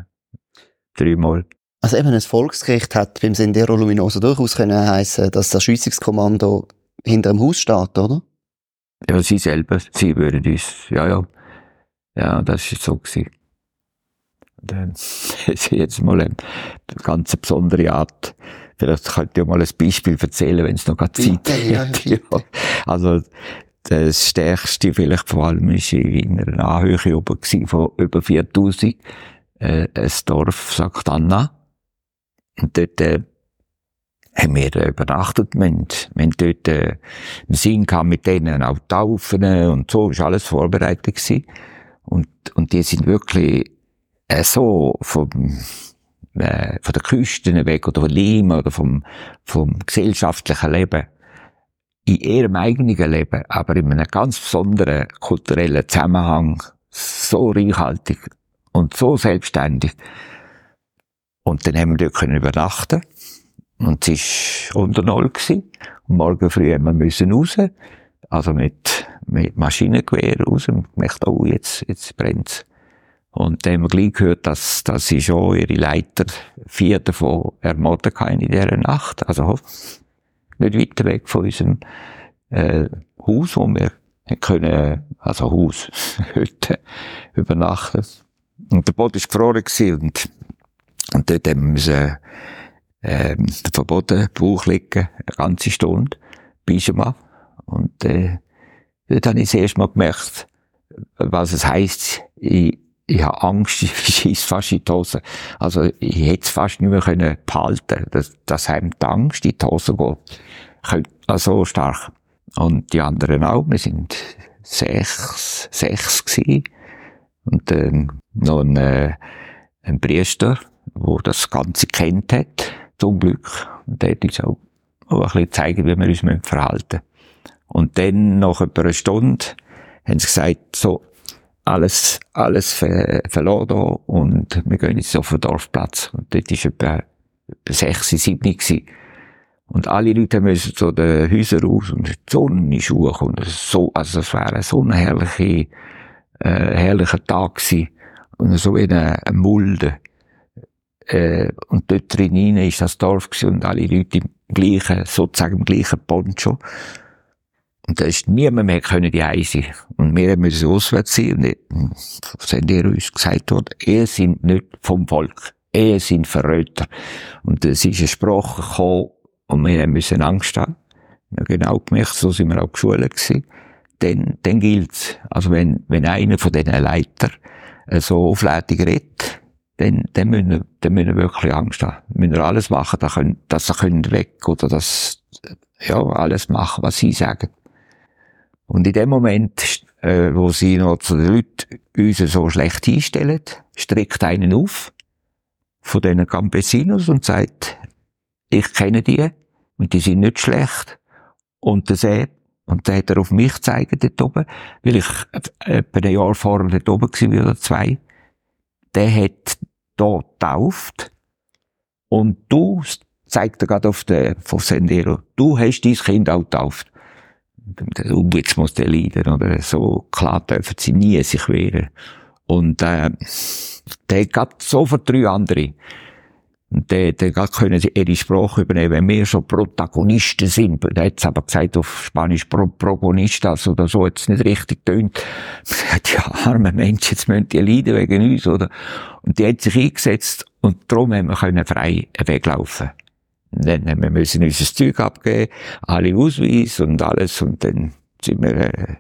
dreimal. Also eben ein Volksgericht hat beim Sendero Luminoso durchaus können heissen, dass das Schützungskommando hinter dem Haus steht, oder? Ja, sie selber, sie würden uns, ja, ja. Ja, das ist so gewesen. Dann ist jetzt mal eine ganz besondere Art. Vielleicht könnt ihr mal ein Beispiel erzählen, wenn es noch gerade Zeit hat. Ja, ja. Also, das stärkste vielleicht vor allem ist in einer Anhöhe oben von über 4000, äh, ein Dorf St. Anna. Und dort, äh, haben wir übernachtet. Wir wir haben dort äh, einen Sinn gehabt mit denen auch taufen und so, ist alles vorbereitet gewesen. Und, und die sind wirklich äh, so vom, äh, von der Küste weg oder von Lima oder vom, vom gesellschaftlichen Leben in ihrem eigenen Leben, aber in einem ganz besonderen kulturellen Zusammenhang so reichhaltig und so selbstständig. Und dann haben wir dort können übernachten. Und es war unter Null. Gewesen. Und morgen früh haben wir müssen raus. Also mit, mit Maschinengewehr raus. Und gemerkt, oh, jetzt, jetzt brennt's. Und dann haben wir gleich gehört, dass, dass sie schon ihre Leiter, vier davon ermordet haben in dieser Nacht. Also, nicht weiter weg von unserem, äh, Haus, wo wir können, also Haus, Hütte, übernachten. Und der Boden war gefroren und, und dort haben wir müssen, ähm, verboten Bauch liegen, eine ganze Stunde, Pyjama. Und, äh, dort habe ich das erste Mal gemerkt, was es heisst, ich, ich habe Angst, ich schieße fast in die Hose. Also, ich hätte es fast nicht mehr können behalten dass, dass einem die Angst in die Hose geht. Also, so stark. Und die anderen auch. Wir sind sechs, sechs gewesen. Und, ähm, noch ein, äh, ein Priester, der das Ganze kennt hat zum Glück. Und der hat uns auch, auch ein bisschen gezeigt, wie wir uns verhalten müssen. Und dann, nach etwa einer Stunde, haben sie gesagt, so, alles, alles ver verloren und wir gehen jetzt auf den Dorfplatz. Und dort war etwa, etwa sechs, sieben gewesen. Und alle Leute müssen zu den Häusern raus und die Sonne ist hoch und so, also es wäre so ein herrlicher, äh, herrlicher Tag gewesen. Und so wie eine, eine Mulde. Äh, und dort drin ist das Dorf gewesen und alle Leute im gleichen, sozusagen im gleichen Poncho. Und da ist niemand mehr können die Eise. Und wir müssen auswärts sein. Und sind ihr uns gesagt worden, ihr sind nicht vom Volk. Ihr sind Verräter. Und es ist eine Sprache gekommen, und wir müssen Angst haben. Wir genau gemerkt, so sind wir auch geschult gewesen. Dann, dann gilt's. Also wenn, wenn einer von diesen Leiter so auflädig redet, dann, dann, müssen wir, dann müssen wir wirklich Angst haben. Wir müssen alles machen, dass, können, dass sie können weg oder dass, ja, alles machen, was sie sagen. Und in dem Moment, äh, wo sie noch zu den Leuten uns so schlecht hinstellen, streckt einen auf von diesen Campesinos und sagt, ich kenne die und die sind nicht schlecht. Und der Sepp, und der hat er auf mich gezeigt dort oben, weil ich etwa ein Jahr vorher dort oben war, oder zwei, der hat da getauft und du, zeigt er gerade auf der, von Sendero, du hast dein Kind auch getauft. Und jetzt muss der leiden, oder? So klar dürfen sie nie sich wehren. Und, äh, der hat sofort drei andere. Und der, der können sie ihre Sprache übernehmen, wenn wir schon Protagonisten sind. Der hat aber gesagt auf Spanisch Pro Progonistas oder so, jetzt nicht richtig tönt. Die armen Menschen, jetzt müssen die leiden wegen uns, oder? Und die hat sich eingesetzt und darum haben wir können frei weglaufen. Und dann wir müssen unser Zeug abgeben, alle Ausweis und alles, und dann sind wir, äh,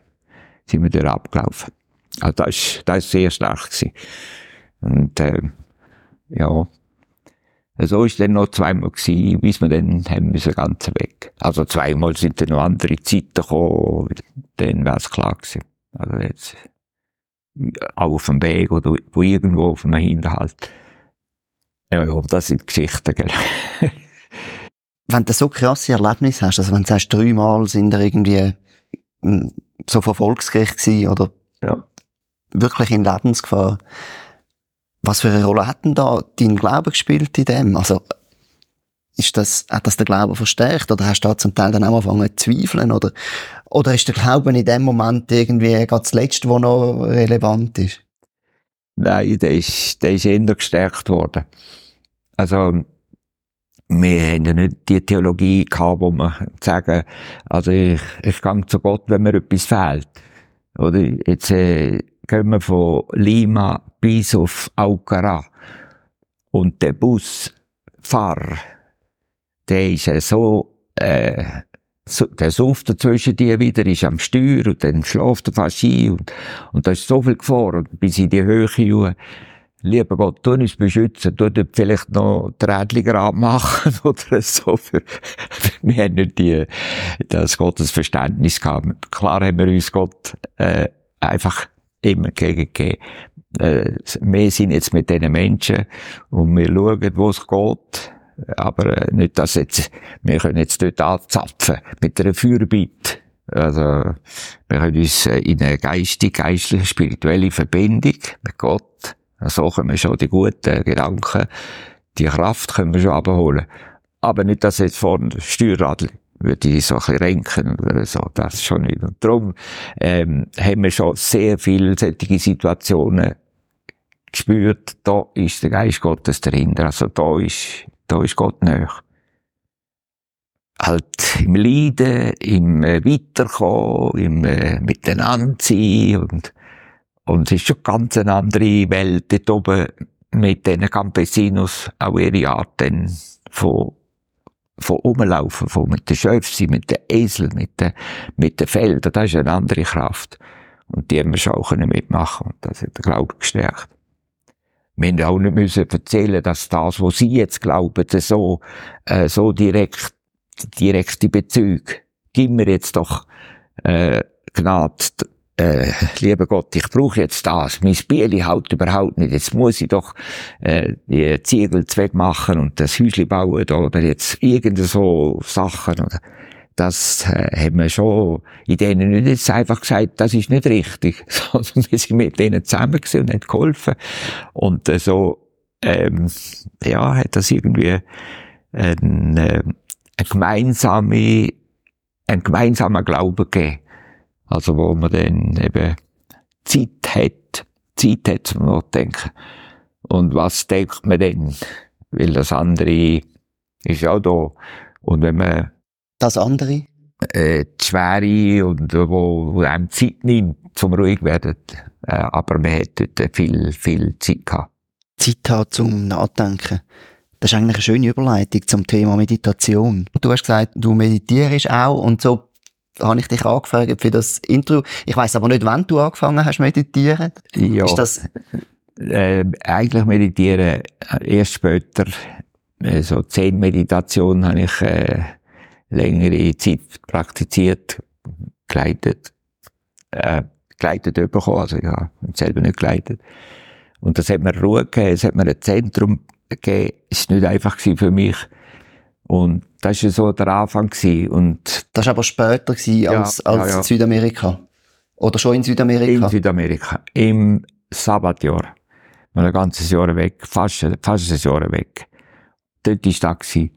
sind wir da abgelaufen. Also das das ist sehr stark gewesen. Und, äh, ja, so ist dann noch zweimal gewesen, bis wir dann haben müssen ganz weg. Also zweimal sind dann noch andere Zeiten gekommen, dann wäre es klar gewesen. Also jetzt, auch auf dem Weg oder wo irgendwo auf einem Hinterhalt. Ja, ja, das sind Geschichten, gell. wenn du so krasse Erlebnisse hast, also wenn du sagst, dreimal sind da irgendwie hm, so vor Volksgericht gewesen oder ja. wirklich in Lebensgefahr, was für eine Rolle hat denn da dein Glaube gespielt in dem? Also, ist das, hat das der Glaube verstärkt? Oder hast du da zum Teil dann auch angefangen zu zweifeln? Oder, oder ist der Glaube in dem Moment irgendwie gerade das Letzte, was noch relevant ist? Nein, der ist, der ist eher gestärkt worden. Also, wir haben ja nicht die Theologie gehabt, wo wir sagen, also ich, ich gehe zu Gott, wenn mir etwas fehlt. Oder jetzt, äh, gehen wir von Lima bis auf Aukara. Und der Busfahrer, der ist ja so, äh, der sauft dazwischen die wieder, ist am Steuer und dann schläft er fast ein und, und da ist so viel gefahren, bis in die Höhe, lieber Gott, tu uns beschützen, tu dort vielleicht noch die Rädchen machen oder so. Für, wir haben nicht die, das Gottes Verständnis gehabt. Klar haben wir uns Gott äh, einfach immer entgegengegeben. Äh, wir sind jetzt mit diesen Menschen und wir schauen, wo es geht. Aber äh, nicht, dass jetzt, wir können jetzt dort anzapfen mit einer Fürbitte. Also, wir können uns äh, in eine geistige, geistliche, spirituelle Verbindung mit Gott so können wir schon die guten Gedanken, die Kraft können wir schon abholen. Aber nicht, dass jetzt vor dem Steuerrad würde ich so ein bisschen renken oder so, das schon nicht. Und darum ähm, haben wir schon sehr viele solche Situationen gespürt, da ist der Geist Gottes dahinter, also da ist, da ist Gott näher. Halt im Leiden, im äh, Weiterkommen, im äh, Miteinander und und es ist schon ganz eine andere Welt dort oben mit diesen Campesinos, auch ihre Art von, von Umlaufen, von mit den Schöpfen, mit den Esel, mit den, mit den Feldern. Das ist eine andere Kraft. Und die haben wir schon auch mitmachen Und das hat den Glauben gestärkt. Wir haben auch nicht müssen erzählen, dass das, was Sie jetzt glauben, so, äh, so direkt, direkte Bezüge, gib mir jetzt doch, äh, Gnade, äh, lieber Gott, ich brauche jetzt das, mein Bieli haut überhaupt nicht, jetzt muss ich doch äh, die Ziegel machen und das Häusli bauen oder jetzt irgend so Sachen oder das äh, haben wir schon in denen nicht jetzt einfach gesagt, das ist nicht richtig, sondern wir sind mit denen zusammen gewesen und haben geholfen. Und äh, so ähm, ja hat das irgendwie ein, äh, ein gemeinsame ein gemeinsamer Glaube gegeben also wo man dann eben Zeit hat, Zeit hat zum Nachdenken. Und was denkt man denn? Weil das andere ist auch da. Und wenn man... Das andere? Äh, die Schwere und wo, wo einem Zeit nimmt, zum ruhig werden. Äh, aber man hat dort viel, viel Zeit gehabt. Zeit hat zum Nachdenken. Das ist eigentlich eine schöne Überleitung zum Thema Meditation. Du hast gesagt, du meditierst auch und so habe ich dich angefragt für das Interview. Ich weiß aber nicht, wann du angefangen hast meditieren. Ja. Ist das äh, eigentlich meditieren erst später. Äh, so zehn Meditationen habe ich äh, längere Zeit praktiziert, geleitet, äh, geleitet bekommen. Also ich habe selber nicht geleitet. Und das hat mir Ruhe gegeben, es hat mir ein Zentrum gegeben. Es war nicht einfach für mich, und das war so der Anfang. Gewesen. Und das war aber später gewesen als, ja, als ja, ja. Südamerika? Oder schon in Südamerika? In Südamerika. Im Sabbatjahr. ein ganzes Jahr weg. Fast, fast ein Jahr weg. Dort war das. Gewesen.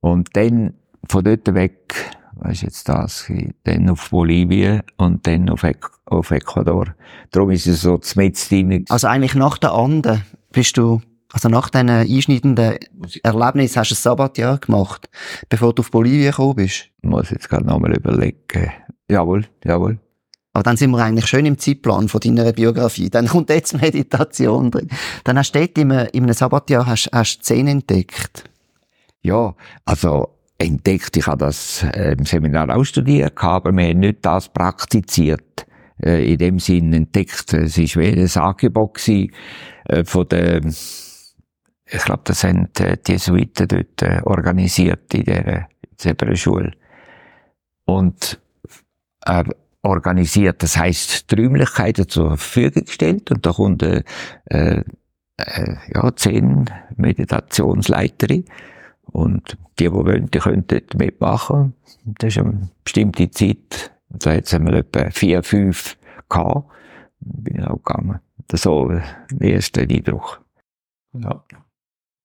Und dann, von dort weg, was ist jetzt das? Dann auf Bolivien und dann auf, auf Ecuador. Darum ist es so mit drin. Also eigentlich nach der Ande bist du also nach diesen einschneidenden Erlebnissen hast du ein Sabbatjahr gemacht, bevor du auf Bolivien gekommen bist? Ich muss jetzt gerade nochmal überlegen. Jawohl, jawohl. Aber dann sind wir eigentlich schön im Zeitplan von deiner Biografie. Dann kommt jetzt Meditation drin. Dann hast du dort in einem, in einem Sabbatjahr hast, hast Szene entdeckt. Ja, also entdeckt, ich habe das äh, im Seminar auch studiert, aber wir haben nicht das praktiziert. Äh, in dem Sinn entdeckt. Es war wie ein Angebot äh, von der ich glaube, das haben äh, die Jesuiten dort äh, organisiert in der Zebraschule. Und er organisiert, das heisst, die Räumlichkeiten zur Verfügung gestellt und da kommt äh, äh, ja, zehn Meditationsleiterin und die, die wollen, die können dort mitmachen. Das ist eine bestimmte Zeit. Da jetzt haben wir etwa vier, fünf gehabt. Bin ich auch gegangen. Das ist so der erste Eindruck. Ja.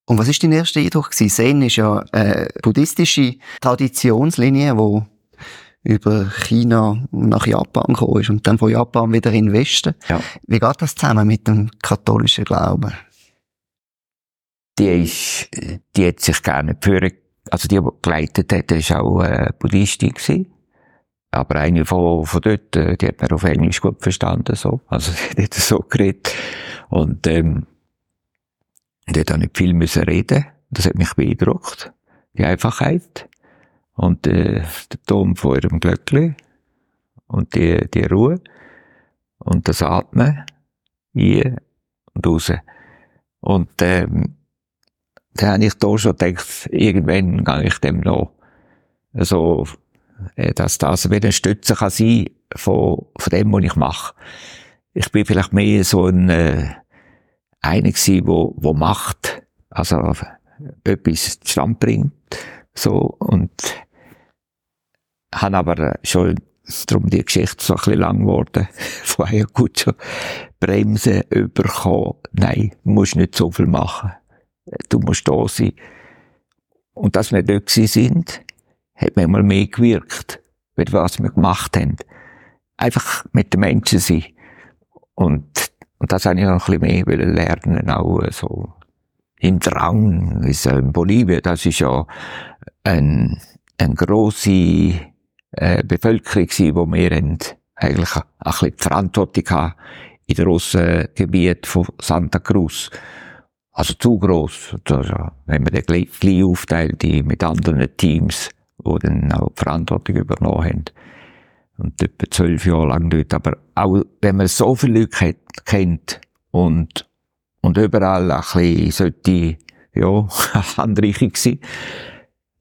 Und was ist dein erster Eindruck gewesen? Zen ist ja eine buddhistische Traditionslinie, wo über China nach Japan gekommen ist und dann von Japan wieder in den Westen. Ja. Wie geht das zusammen mit dem katholischen Glauben? Die ist, die hat sich gerne für, also die, die geleitet hat, ist auch äh, Buddhistin gewesen. Aber eine von, von dort, äh, die hat man auf Englisch gut verstanden, so. Also, die hat so geredet. Und, ähm, und dort habe ich viel müssen reden. Das hat mich beeindruckt. Die Einfachheit. Und äh, der Ton von ihrem Glöckli. Und die, die Ruhe. Und das Atmen. Hier und raus. Und, ähm, dann habe ich da schon gedacht, irgendwann gehe ich dem noch so, äh, dass das wieder eine Stütze kann sein von, von dem, was ich mache. Ich bin vielleicht mehr so ein, äh, einer gewesen, wo, wo macht, also etwas zustande bringt, so, und habe aber schon darum die Geschichte so ein bisschen lang geworden, vorher gut schon Bremsen überkommen. Nein, du musst nicht so viel machen. Du musst da sein. Und dass wir dort sind, hat manchmal mehr gewirkt, mit was wir gemacht haben. Einfach mit den Menschen sein. Und, und das habe ich noch ein bisschen mehr lernen, auch so im Drang, in Bolivien, das ist ja ein, ein grosse äh, Bevölkerung gewesen, wo wir eigentlich ein, bisschen die Verantwortung in den Russengebiet von Santa Cruz. Also zu gross. Also, wenn man den gleich aufteilt mit anderen Teams, die dann auch die Verantwortung übernommen haben. Und etwa zwölf Jahre lang dort. Aber auch wenn man so viele Leute kennt und, und überall ein bisschen sollte, ja, handreichig sein,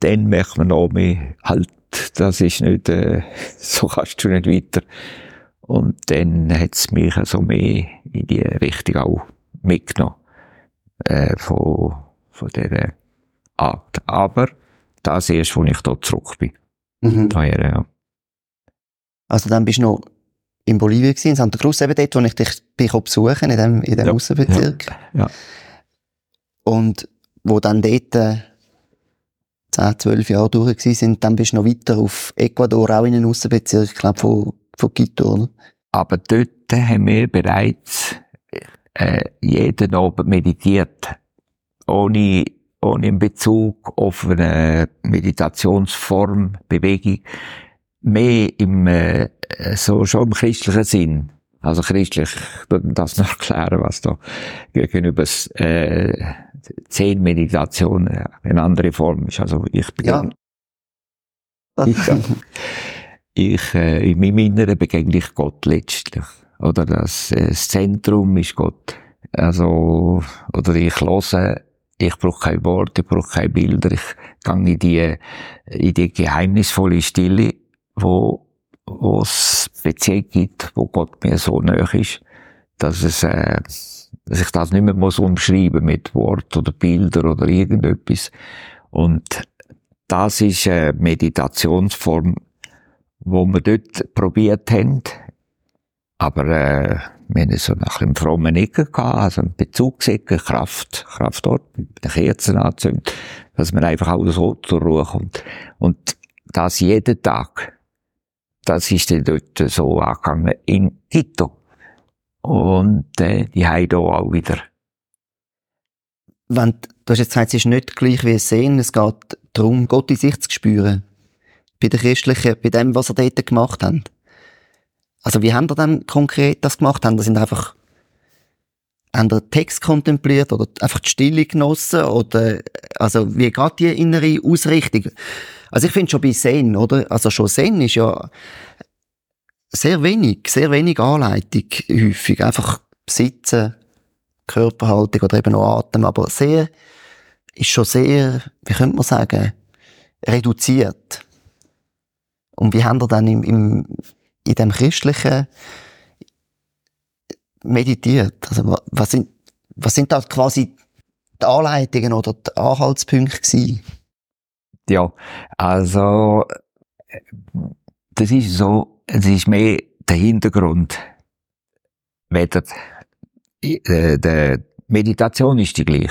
dann merkt man auch mehr, halt, das ist nicht, äh, so kannst du nicht weiter. Und dann hat es mich so also mehr in die Richtung auch mitgenommen, äh, von, von dieser Art. Aber das erst, als ich da zurück bin. Mhm. Daher, ja. Also dann bist du noch in Bolivien gewesen, in Santa Cruz, eben dort, wo ich dich bin besuchen in dem, in dem ja. Aussenbezirk. Ja. ja. Und wo dann dort äh, 10, 12 Jahre durch sind, dann bist du noch weiter auf Ecuador, auch in den Aussenbezirk, ich glaube, von, von Quito, oder? Aber dort haben wir bereits äh, jeden Abend meditiert, ohne, ohne einen Bezug auf eine Meditationsform, Bewegung, mehr im, äh, so schon im christlichen Sinn. Also christlich, das noch erklären, was da gegenüber äh, zehn Meditationen eine andere Form ist. Also ich bin ja. ich, ich äh, in meinem Inneren begegne ich Gott letztlich. Oder das, äh, das Zentrum ist Gott. Also, oder ich höre, ich brauche kein Wort, ich brauche keine Bilder, ich gehe in die, in die geheimnisvolle Stille, wo, wo es Beziehung gibt, wo Gott mir so nahe ist, dass es, äh, dass ich das nicht mehr muss umschreiben mit Wort oder Bilder oder irgendetwas. Und das ist eine Meditationsform, wo wir dort probiert haben. Aber äh, wir haben so nach dem frommen Ecke gehabt, also einen Bezugsecke, Kraft, Kraftort, mit den Kerzen anzünden, dass man einfach auch so zur Ruhe kommt. Und das jeden Tag. Das ist dann dort so angegangen in Quito. Und äh, die haben hier auch wieder. Wenn, du hast jetzt gesagt, es ist nicht gleich wie es sehen, es geht darum, Gott in sich zu spüren. Bei den Christlichen, bei dem, was ihr dort gemacht habt. Also wie haben ihr dann konkret das gemacht? Haben ihr einfach haben ihr Text kontempliert oder einfach die Stille genossen? Oder, also, wie geht die innere Ausrichtung? Also, ich finde schon bei Zen, oder? Also, schon Zen ist ja sehr wenig, sehr wenig Anleitung häufig. Einfach sitzen, Körperhaltung oder eben auch Atem, aber sehr, ist schon sehr, wie könnte man sagen, reduziert. Und wie haben wir dann im, im, in dem christlichen meditiert? Also, was sind, was sind da quasi die Anleitungen oder die Anhaltspunkte gewesen? Ja, also, das ist so, es ist mehr der Hintergrund. Weder, äh, der Meditation ist die gleich.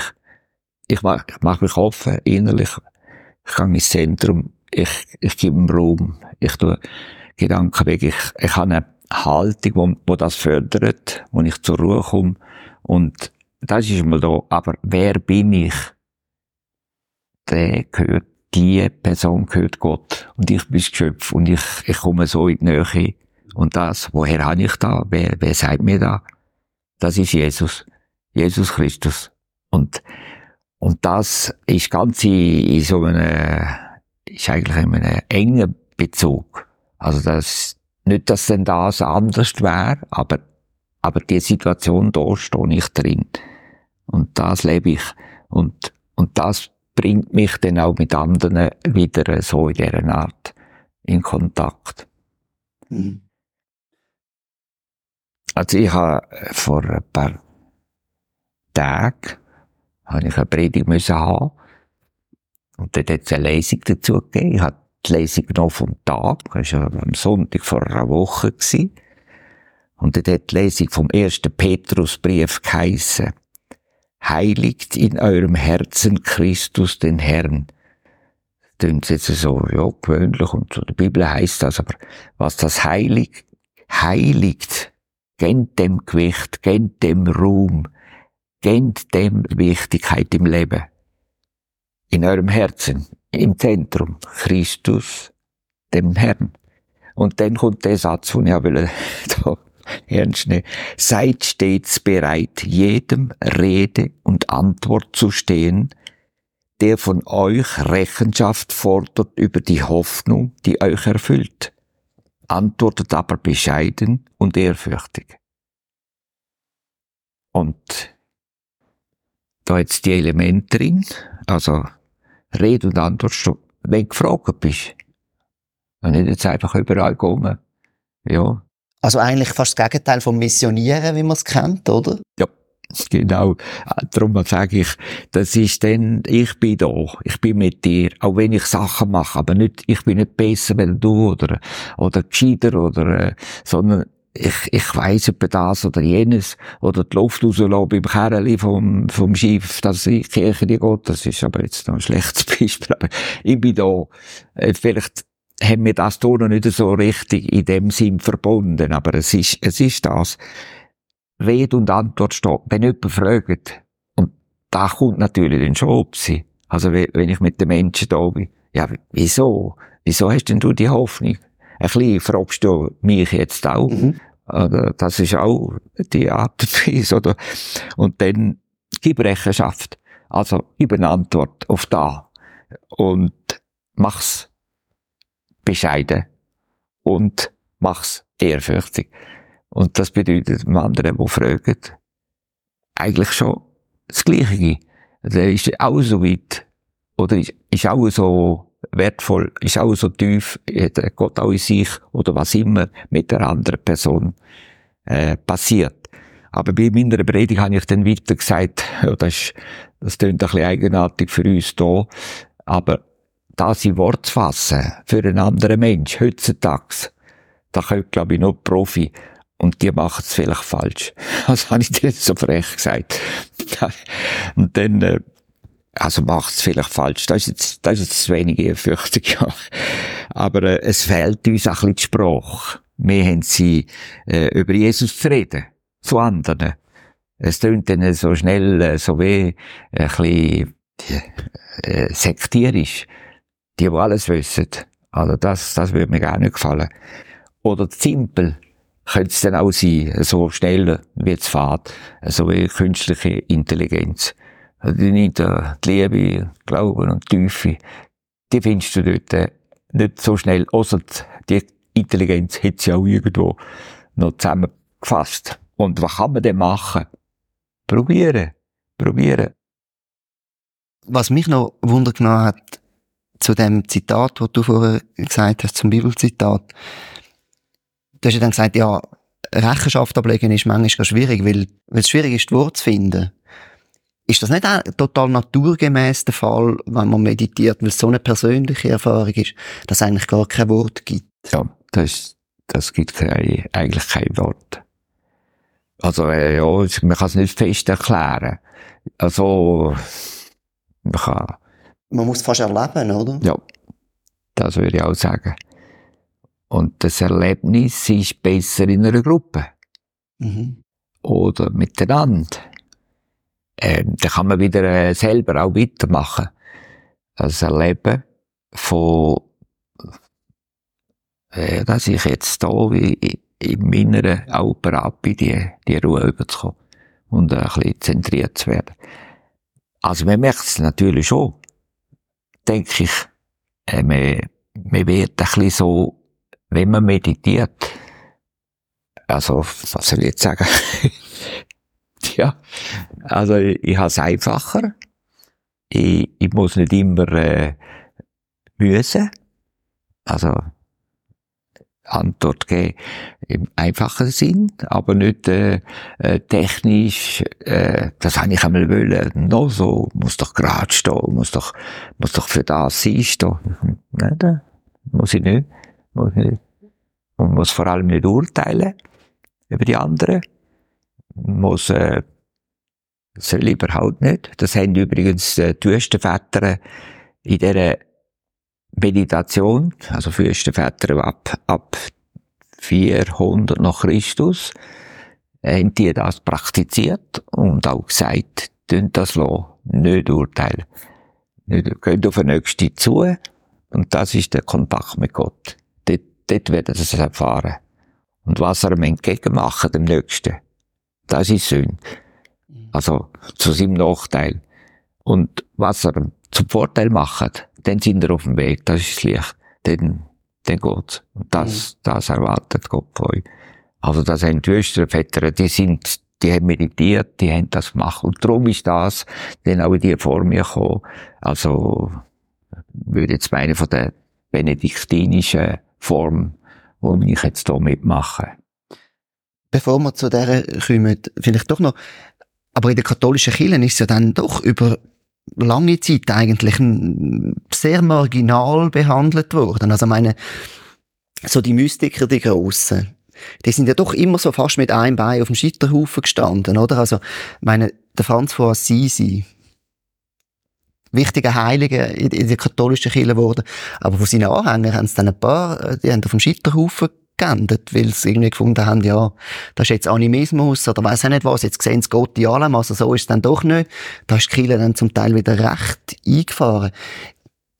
Ich mache mach mich offen, innerlich. Ich gehe ins Zentrum. Ich, ich gebe ihm Raum. Ich tue Gedanken weg. Ich, ich habe eine Haltung, wo, wo das fördert, wo ich zur Ruhe komme. Und das ist mal da. Aber wer bin ich? Der gehört die Person gehört Gott und ich bin das Geschöpf und ich, ich komme so in die Nähe. Und das, woher habe ich da? Wer, wer sagt mir da? Das ist Jesus. Jesus Christus. Und, und das ist ganz in, in so einem, ist eigentlich in einem engen Bezug. Also das, nicht, dass denn das anders wäre, aber, aber die Situation, da stehe ich drin. Und das lebe ich. Und, und das bringt mich dann auch mit anderen wieder so in dieser Art in Kontakt. Mhm. Also ich habe vor ein paar Tagen habe ich eine Predigt müssen haben. Und dann hat es eine Lesung dazu gegeben. Ich habe die Lesung noch vom Tag. Das war am Sonntag vor einer Woche. Gewesen. Und dann hat die Lesung vom ersten Petrusbrief geheissen. Heiligt in eurem Herzen Christus den Herrn. Klingt jetzt so, ja, gewöhnlich und so. Die Bibel heißt das, aber was das heiligt, heiligt, kennt dem Gewicht, kennt dem Ruhm, kennt dem Wichtigkeit im Leben. In eurem Herzen, im Zentrum, Christus, dem Herrn. Und dann kommt der Satz, den ich will, da nehmen. Seid stets bereit, jedem Rede und Antwort zu stehen, der von euch Rechenschaft fordert über die Hoffnung, die euch erfüllt. Antwortet aber bescheiden und ehrfürchtig. Und da jetzt die Elemente drin, also Rede und Antwort, wenn du gefragt bist. Und nicht jetzt einfach überall kommen. Ja. Also eigentlich fast das Gegenteil vom Missionieren, wie man es kennt, oder? Ja. Genau. Darum sage ich, das ist dann, ich bin da, ich bin mit dir, auch wenn ich Sachen mache, aber nicht, ich bin nicht besser, wenn du oder, oder gescheiter oder, äh, sondern ich, ich weiss etwa das oder jenes, oder die Luft rauslassen beim Kerli vom, vom Schiff, dass ich Kirche nicht geht, das ist aber jetzt noch ein schlechtes Beispiel, aber ich bin da, äh, vielleicht haben wir das hier noch nicht so richtig in dem Sinn verbunden, aber es ist, es ist das. Rede und Antwort steht. Wenn jemand fragt, und da kommt natürlich dann schon ob sie. Also, wenn ich mit den Menschen da bin, ja, wieso? Wieso hast denn du die Hoffnung? Ein bisschen fragst du mich jetzt auch. Mhm. Das ist auch die Art und Weise, oder? Und dann gib Rechenschaft. Also, gib eine Antwort auf da. Und mach's bescheiden. Und mach's ehrfürchtig. Und das bedeutet dem anderen, der fragt, eigentlich schon das Gleiche. Der ist auch so weit, oder ist, ist auch so wertvoll, ist auch so tief, hat Gott auch in sich, oder was immer mit der anderen Person äh, passiert. Aber bei meiner Predigt habe ich dann weiter gesagt, ja, das, ist, das klingt ein bisschen eigenartig für uns hier, aber das in Wort zu fassen, für einen anderen Mensch, heutzutage, da könnte, glaube ich, nur Profi und die machen es vielleicht falsch. Also habe ich dir so frech gesagt. Und dann, äh, also macht es vielleicht falsch. Das ist jetzt, das ist jetzt zu wenig ehrfürchtig, ja. Aber äh, es fehlt uns ein bisschen die Sprache. Wir haben sie, äh, über Jesus zu reden. Zu anderen. Es tönt dann so schnell, äh, so wie, ein bisschen, äh, sektierisch. Die, die alles wissen. Also das, das würde mir gar nicht gefallen. Oder simpel könnte es dann auch sein, so schnell wie es fährt, so wie künstliche Intelligenz. Also die, die Liebe, Glauben und Tiefe, die findest du dort äh, nicht so schnell. Außer die Intelligenz hat sie auch irgendwo noch zusammengefasst. Und was kann man denn machen? Probieren. Probieren. Was mich noch Wunder hat, zu dem Zitat, das du vorher gesagt hast, zum Bibelzitat, du hast ja dann gesagt, ja, Rechenschaft ablegen ist manchmal schwierig, weil, weil es schwierig ist, die Worte zu finden. Ist das nicht auch total naturgemäß der Fall, wenn man meditiert, weil es so eine persönliche Erfahrung ist, dass es eigentlich gar kein Wort gibt? Ja, das, das gibt keine, eigentlich kein Wort. Also, äh, ja, man kann es nicht fest erklären. Also, man kann... Man muss es fast erleben, oder? Ja, das würde ich auch sagen. Und das Erlebnis ist besser in einer Gruppe. Mhm. Oder miteinander. Ähm, da kann man wieder äh, selber auch weitermachen. Das Erleben von, äh, dass ich jetzt da wie im Inneren auch bereit bin, die, die Ruhe überzukommen und ein bisschen zentriert zu werden. Also man merkt es natürlich schon, denke ich, äh, man, man wird ein bisschen so wenn man meditiert, also, was soll ich jetzt sagen? ja. Also, ich, ich habe es einfacher. Ich, ich muss nicht immer äh, müssen. Also, Antwort geben im einfachen Sinn, aber nicht äh, äh, technisch. Äh, das habe ich einmal wollen. No, so muss doch gerade stehen, muss doch muss doch für das sein stehen. Nein, da muss ich nicht. Muss ich nicht. Man muss vor allem nicht urteilen über die anderen. Man muss äh, soll überhaupt nicht. Das haben übrigens äh, die Wüstenväter in dieser Meditation, also Fürstenväter ab, ab 400 nach Christus, haben die das praktiziert und auch gesagt, tun das lassen, nicht urteilen. Nicht, geht auf den Nächsten zu und das ist der Kontakt mit Gott. Dort, dort werden sie es erfahren. Und was er ihm entgegenmacht, dem Nächsten, das ist Sünde. Also zu seinem Nachteil. Und was er zum Vorteil macht, dann sind wir auf dem Weg, das ist das Licht. Dann, dann geht's. Und das, mhm. das erwartet Gott von euch. Also das haben die Österväter, die sind, die haben meditiert, die haben das gemacht. Und darum ist das dann auch in die Form gekommen. Also, würde jetzt meinen, von der benediktinischen Form, wo ich jetzt hier mitmache. Bevor wir zu der kommen, vielleicht doch noch, aber in der katholischen Kirche ist es ja dann doch über lange Zeit eigentlich sehr marginal behandelt worden. Also meine, so die Mystiker, die Grossen, die sind ja doch immer so fast mit einem Bein auf dem Scheiterhaufen gestanden, oder? Also, meine, der Franz von Assisi, wichtiger Heiliger in, der katholischen Kirche geworden, aber von seinen Anhängern haben es dann ein paar, äh, die haben auf dem Scheiterhaufen geändert, weil sie irgendwie gefunden haben, ja, das ist jetzt Animismus oder weiß auch nicht was, jetzt sehen sie Gott in allem, also so ist es dann doch nicht. Da ist die Kirche dann zum Teil wieder recht eingefahren.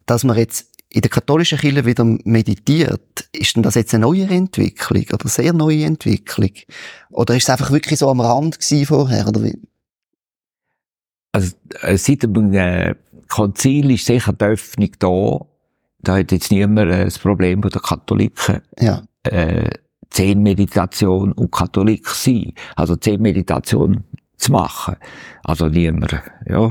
Dass man jetzt in der katholischen Kirche wieder meditiert, ist denn das jetzt eine neue Entwicklung oder eine sehr neue Entwicklung? Oder ist es einfach wirklich so am Rand gewesen vorher, oder wie? Also, äh, seit dem äh, Konzil ist sicher die Öffnung da. Da hat jetzt niemand äh, das Problem bei den Katholiken. Ja äh, Zehnmeditation und Katholik sein. Also Zehnmeditation zu machen. Also niemand, ja.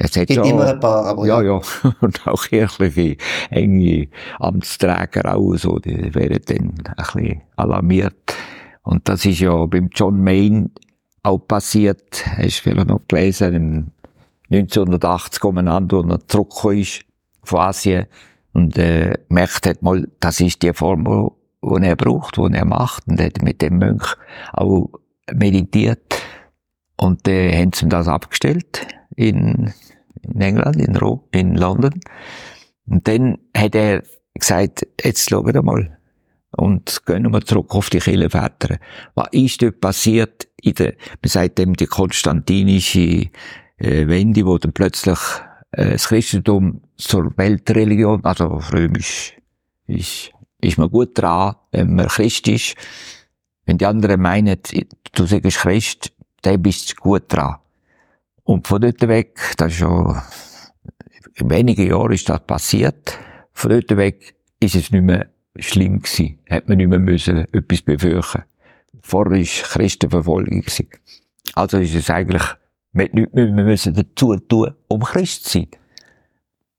Es hat Gibt immer ein paar, aber ja. Ja, ja. Und auch kirchliche, enge Amtsträger auch so, die wären dann ein bisschen alarmiert. Und das ist ja beim John Main auch passiert. Hast du vielleicht noch gelesen, 1980 umeinander, als er zurückgekommen ist von Asien und äh, merkt hat mal, das ist die Form, wo er braucht, wo er macht. Und er hat mit dem Mönch auch meditiert. Und dann haben sie ihm das abgestellt in, in England, in, Rom, in London. Und dann hat er gesagt, jetzt schauen mal. Und gehen wir zurück auf die Kirchenväter. Was ist dort passiert in der, man sagt dem, die konstantinische äh, Wende, wo dann plötzlich äh, das Christentum zur Weltreligion, also römisch, ist ist man gut dran, wenn man Christ ist. Wenn die anderen meinen, du sagst Christ, dann bist du gut dran. Und von dort weg, das ist schon, in wenigen Jahren ist das passiert. Von dort weg ist es nicht mehr schlimm gewesen. Hat man nicht mehr müssen etwas befürchten. Vorher war Christenverfolgung gewesen. Also ist es eigentlich, mit nichts mehr müssen dazu tun, um Christ zu sein.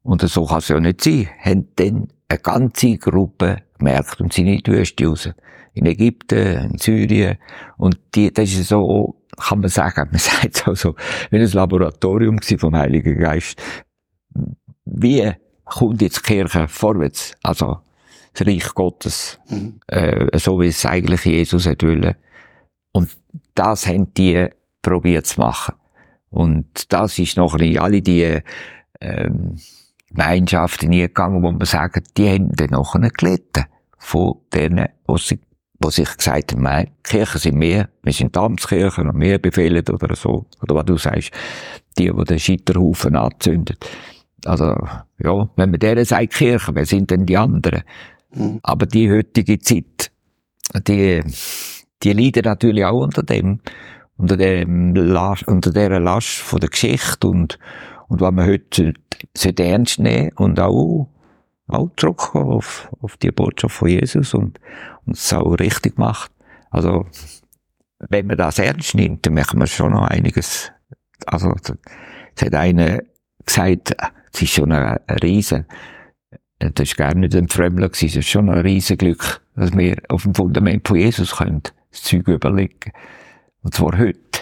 Und so kann es ja nicht sein. Haben dann eine ganze Gruppe gemerkt und sind in die Wüste raus. In Ägypten, in Syrien. Und die, das ist so, kann man sagen, man sagt es auch so, wie ein Laboratorium vom Heiligen Geist. Wie kommt jetzt die Kirche vorwärts? Also, das Reich Gottes, mhm. äh, so wie es eigentlich Jesus hat wollen. Und das haben die probiert zu machen. Und das ist noch in alle die, ähm, Gemeinschaften eingegangen, wo man sagt, die haben dann nachher gelitten. Von denen, wo sie, wo sich gesagt haben, nein, Kirchen sind mehr, wir sind Amtskirchen und mehr befehlen oder so. Oder was du sagst, die, die den Scheiterhaufen anzünden. Also, ja, wenn man denen sagt Kirche, wer sind denn die anderen? Mhm. Aber die heutige Zeit, die, die leiden natürlich auch unter dem, unter dem Last, unter dieser Last von der Geschichte und, und was man heute sollte ernst nehmen und auch, auch zurückkommen auf, auf die Botschaft von Jesus und, und es auch richtig macht. Also, wenn man das ernst nimmt, dann merkt man schon noch einiges. Also, es hat einer gesagt, es ist schon ein, Riesen, das ist gar nicht ein Fremdler gewesen, es ist schon ein Riesenglück, dass wir auf dem Fundament von Jesus können, das Zeug überlegen. Und zwar heute.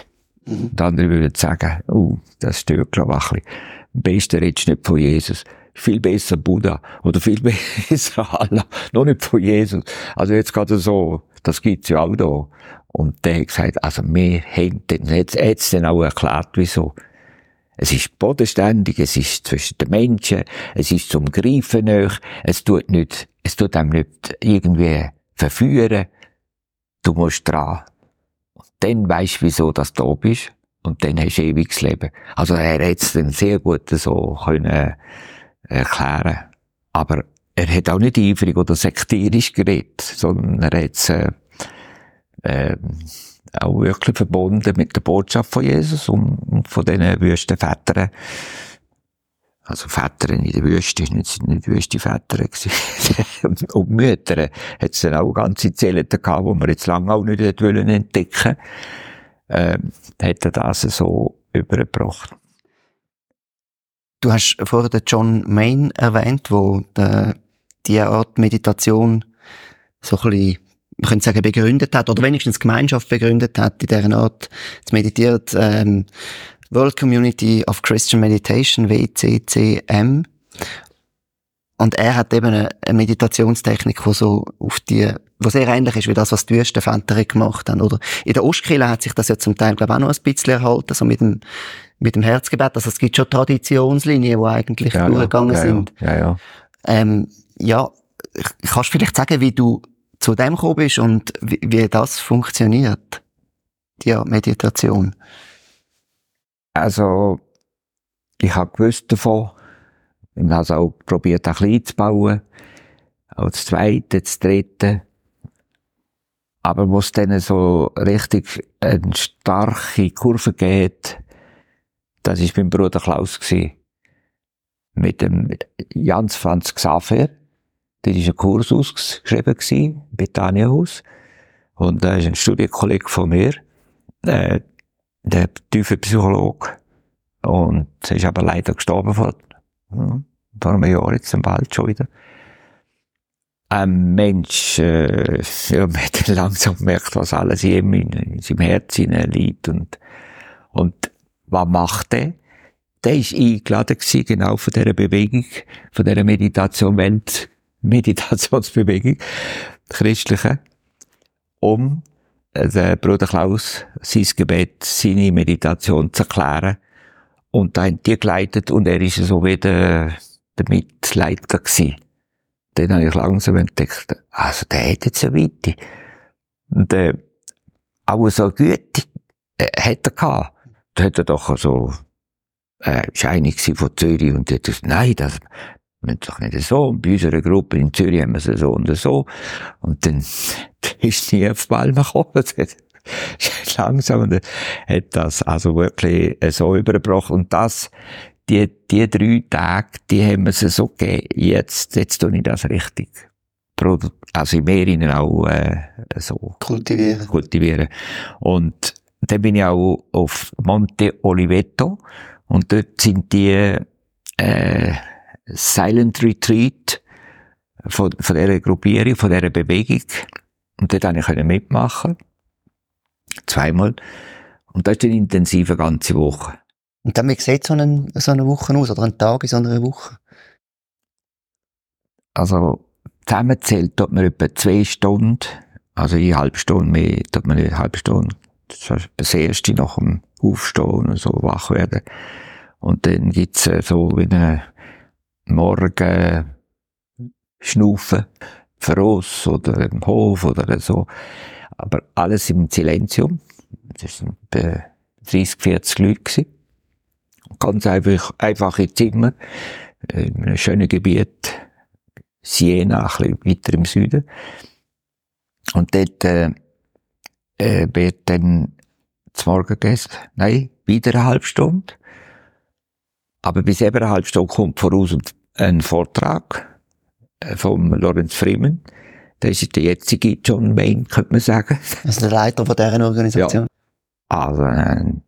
Mhm. Die anderen würden sagen, oh, das stört, glaube ich, ein bisschen. Am besten redest nicht von Jesus. Viel besser Buddha. Oder viel besser Allah. Noch nicht von Jesus. Also jetzt gerade so, das gibt's ja auch da. Und der hat gesagt, also wir haben den, jetzt, jetzt dann auch erklärt, wieso. Es ist bodenständig, es ist zwischen den Menschen, es ist zum Greifen nach, es tut nicht, es tut einem nicht irgendwie verführen. Du musst dran. Dann weisst du, wieso dass du da bist. Und dann hast du ewiges Leben. Also er hat es dann sehr gut so können äh, erklären. Aber er hat auch nicht eifrig oder sektierisch geredet, sondern er hat es, äh, äh, auch wirklich verbunden mit der Botschaft von Jesus und, und von diesen Wüstenvätern. Also Väter in der Wüste, nicht, nicht Wüstenväter und, und Mütter hat es dann auch ganze Zellen gehabt, die man jetzt lange auch nicht wollen entdecken ähm, hat er das so übergebracht. Du hast vorher den John Main erwähnt, wo der, die Art Meditation so ein bisschen man könnte sagen, begründet hat, oder wenigstens Gemeinschaft begründet hat, in dieser Art zu meditieren. Ähm, World Community of Christian Meditation, WCCM. Und er hat eben eine, eine Meditationstechnik, die so auf die, was sehr ähnlich ist wie das, was die Wüstenväter gemacht haben, oder? In der Ostkirche hat sich das ja zum Teil, glaube ich, auch noch ein bisschen erhalten, so mit dem, mit dem Herzgebet. Also es gibt schon Traditionslinien, die eigentlich ja, durchgegangen ja, ja, sind. Ja, ja. Ähm, ja, kannst du vielleicht sagen, wie du zu dem gekommen bist und wie, wie das funktioniert, die Meditation? Also, ich habe gewusst davon, ich habe es auch probiert, ein klein zu bauen, das zweite, das dritte. Aber wo es dann so richtig eine starke Kurve geht, das war beim Bruder Klaus gewesen. Mit dem Jans Franz Xaver. Dort war ein Kurs ausgeschrieben, gewesen, Betaniahaus. Und da ist ein Studienkollege von mir, äh, der tiefe Psychologe. Und er ist aber leider gestorben vor, vor einem Jahr jetzt im Wald schon wieder. Ein Mensch, äh, ja, man hat langsam gemerkt, was alles ihm, in, in seinem Herz liegt und, und was macht er? Der ist eingeladen gewesen, genau von dieser Bewegung, von dieser Meditation Welt Meditationsbewegung, christliche, um äh, den Bruder Klaus sein Gebet, seine Meditation zu erklären. Und da haben die geleitet und er ist so wie der, der Mitleiter gewesen. Dann habe ich langsam entdeckt, also der hat jetzt eine Weite. Und äh, auch so Güte äh, hat er gehabt. Da hat er doch so äh, Scheinig von Zürich und hat gesagt, nein, das, wir haben doch nicht so. Und bei unserer Gruppe in Zürich haben wir sie so und so. Und dann ist nie auf Ball gekommen. Langsam und hat das also wirklich so überbrochen. Und das, die, die drei Tage, die haben wir sie so gegeben. Jetzt, jetzt tue ich das richtig. Also im Meer ihnen auch, äh, so. Kultivieren. Kultivieren. Und dann bin ich auch auf Monte Oliveto. Und dort sind die, äh, Silent Retreat von, von dieser Gruppierung, von dieser Bewegung. Und dort konnte ich mitmachen. Zweimal. Und das ist eine intensive ganze Woche. Und dann, wie sieht so eine, so eine Woche aus, oder ein Tag in so einer Woche? Also, zusammenzählt tut man etwa zwei Stunden, also eine halbe Stunde mehr, tut man eine halbe Stunde. Das ist das erste nach dem Aufstehen und so wach werden. Und dann gibt's äh, so wie eine Morgen schnaufen, Verross oder im Hof oder so. Aber alles im Silenzium. Das waren 30, 40 Leute. Gewesen. Ganz einfach, einfache Zimmer, in einem schönen Gebiet, Siena, ein bisschen weiter im Süden. Und dort, äh, äh, wird dann zum Morgen gegessen. Nein, wieder eine halbe Stunde. Aber bis eben eine halbe Stunde kommt voraus ein Vortrag äh, vom Lorenz Freeman, Das ist der jetzige John Wayne, könnte man sagen. Also der Leiter von deren Organisation. Ja. Also ein,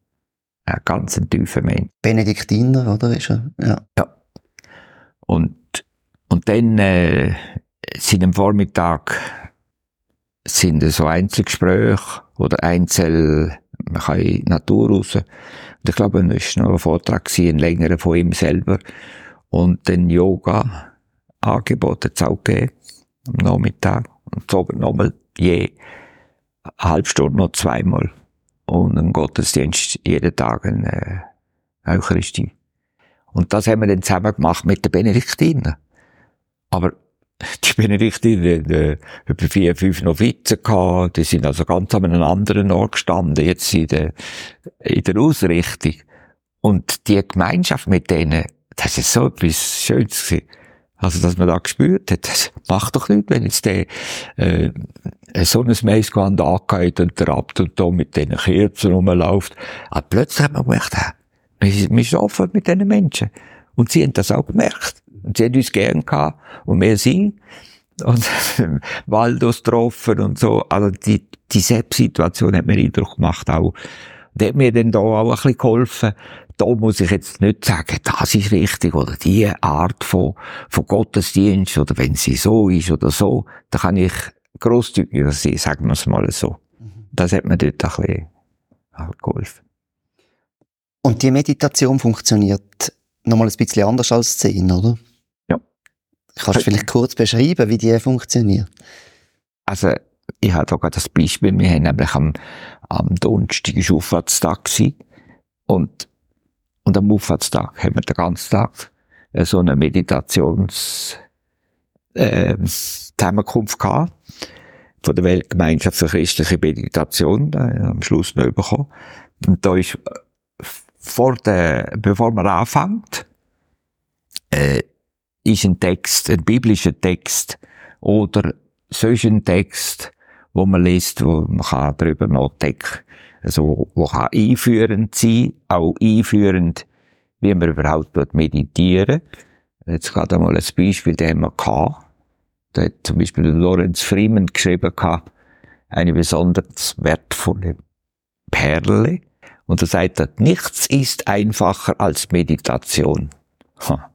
ein ganz ein tiefer Mensch. Benediktiner, oder? Ist er? Ja. Ja. Und, und dann äh, sind am Vormittag sind so Einzelgespräche oder Einzel, man kann in die Natur raus. Und ich glaube, es war noch ein Vortrag, ein längerer von ihm selber. Und dann Yoga es auch gegeben, am Nachmittag. Und so nochmal je eine halbe Stunde noch zweimal. Und ein Gottesdienst jeden Tag eine äh, Eucharistie. Und das haben wir dann zusammen gemacht mit den Benediktiner. Aber die Benediktiner, die, über vier, fünf Novizen gehabt, die sind also ganz an einem anderen Ort gestanden, jetzt in der, in der Ausrichtung. Und die Gemeinschaft mit denen, das ist so etwas Schönes gewesen. Also, dass man da gespürt hat, das macht doch nicht, wenn jetzt der, äh, so ein Maisgewand angeht und der Abt und da mit diesen Kerzen rumläuft. Aber plötzlich hat man gemerkt, wir sind offen mit diesen Menschen. Und sie haben das auch gemerkt. Und sie haben uns gern gehabt. Und wir sie. Und Waldos getroffen und so. Also, die, die Situation hat mir Eindruck gemacht auch. Und hat mir dann da auch ein bisschen geholfen, da muss ich jetzt nicht sagen, das ist richtig oder die Art von, von Gottesdienst oder wenn sie so ist oder so, da kann ich grosszügiger sein, sagen wir es mal so. Mhm. Das hat mir dort ein bisschen geholfen. Und die Meditation funktioniert nochmal ein bisschen anders als Zehn, oder? Ja. Kannst du vielleicht kurz beschreiben, wie die funktioniert? Also, ich habe da gerade das Beispiel, wir haben nämlich am, am Donnerstag Auffahrtstag und und am Auffahrtstag haben wir den ganzen Tag äh, so eine Meditations äh, Zusammenkunft gehabt. Von der Weltgemeinschaft für christliche Meditation, äh, am Schluss noch bekommen. Und da ist äh, vor der, bevor man anfängt, äh, ist ein Text, ein biblischer Text oder solchen Text, wo man liest, wo man kann darüber nachdenken also, wo kann einführend sein, auch einführend, wie man überhaupt meditieren Jetzt gerade einmal ein Beispiel, den haben wir gehabt. Da hat zum Beispiel Lorenz Freeman geschrieben gehabt, eine besonders wertvolle Perle. Und er sagt, nichts ist einfacher als Meditation. Ha.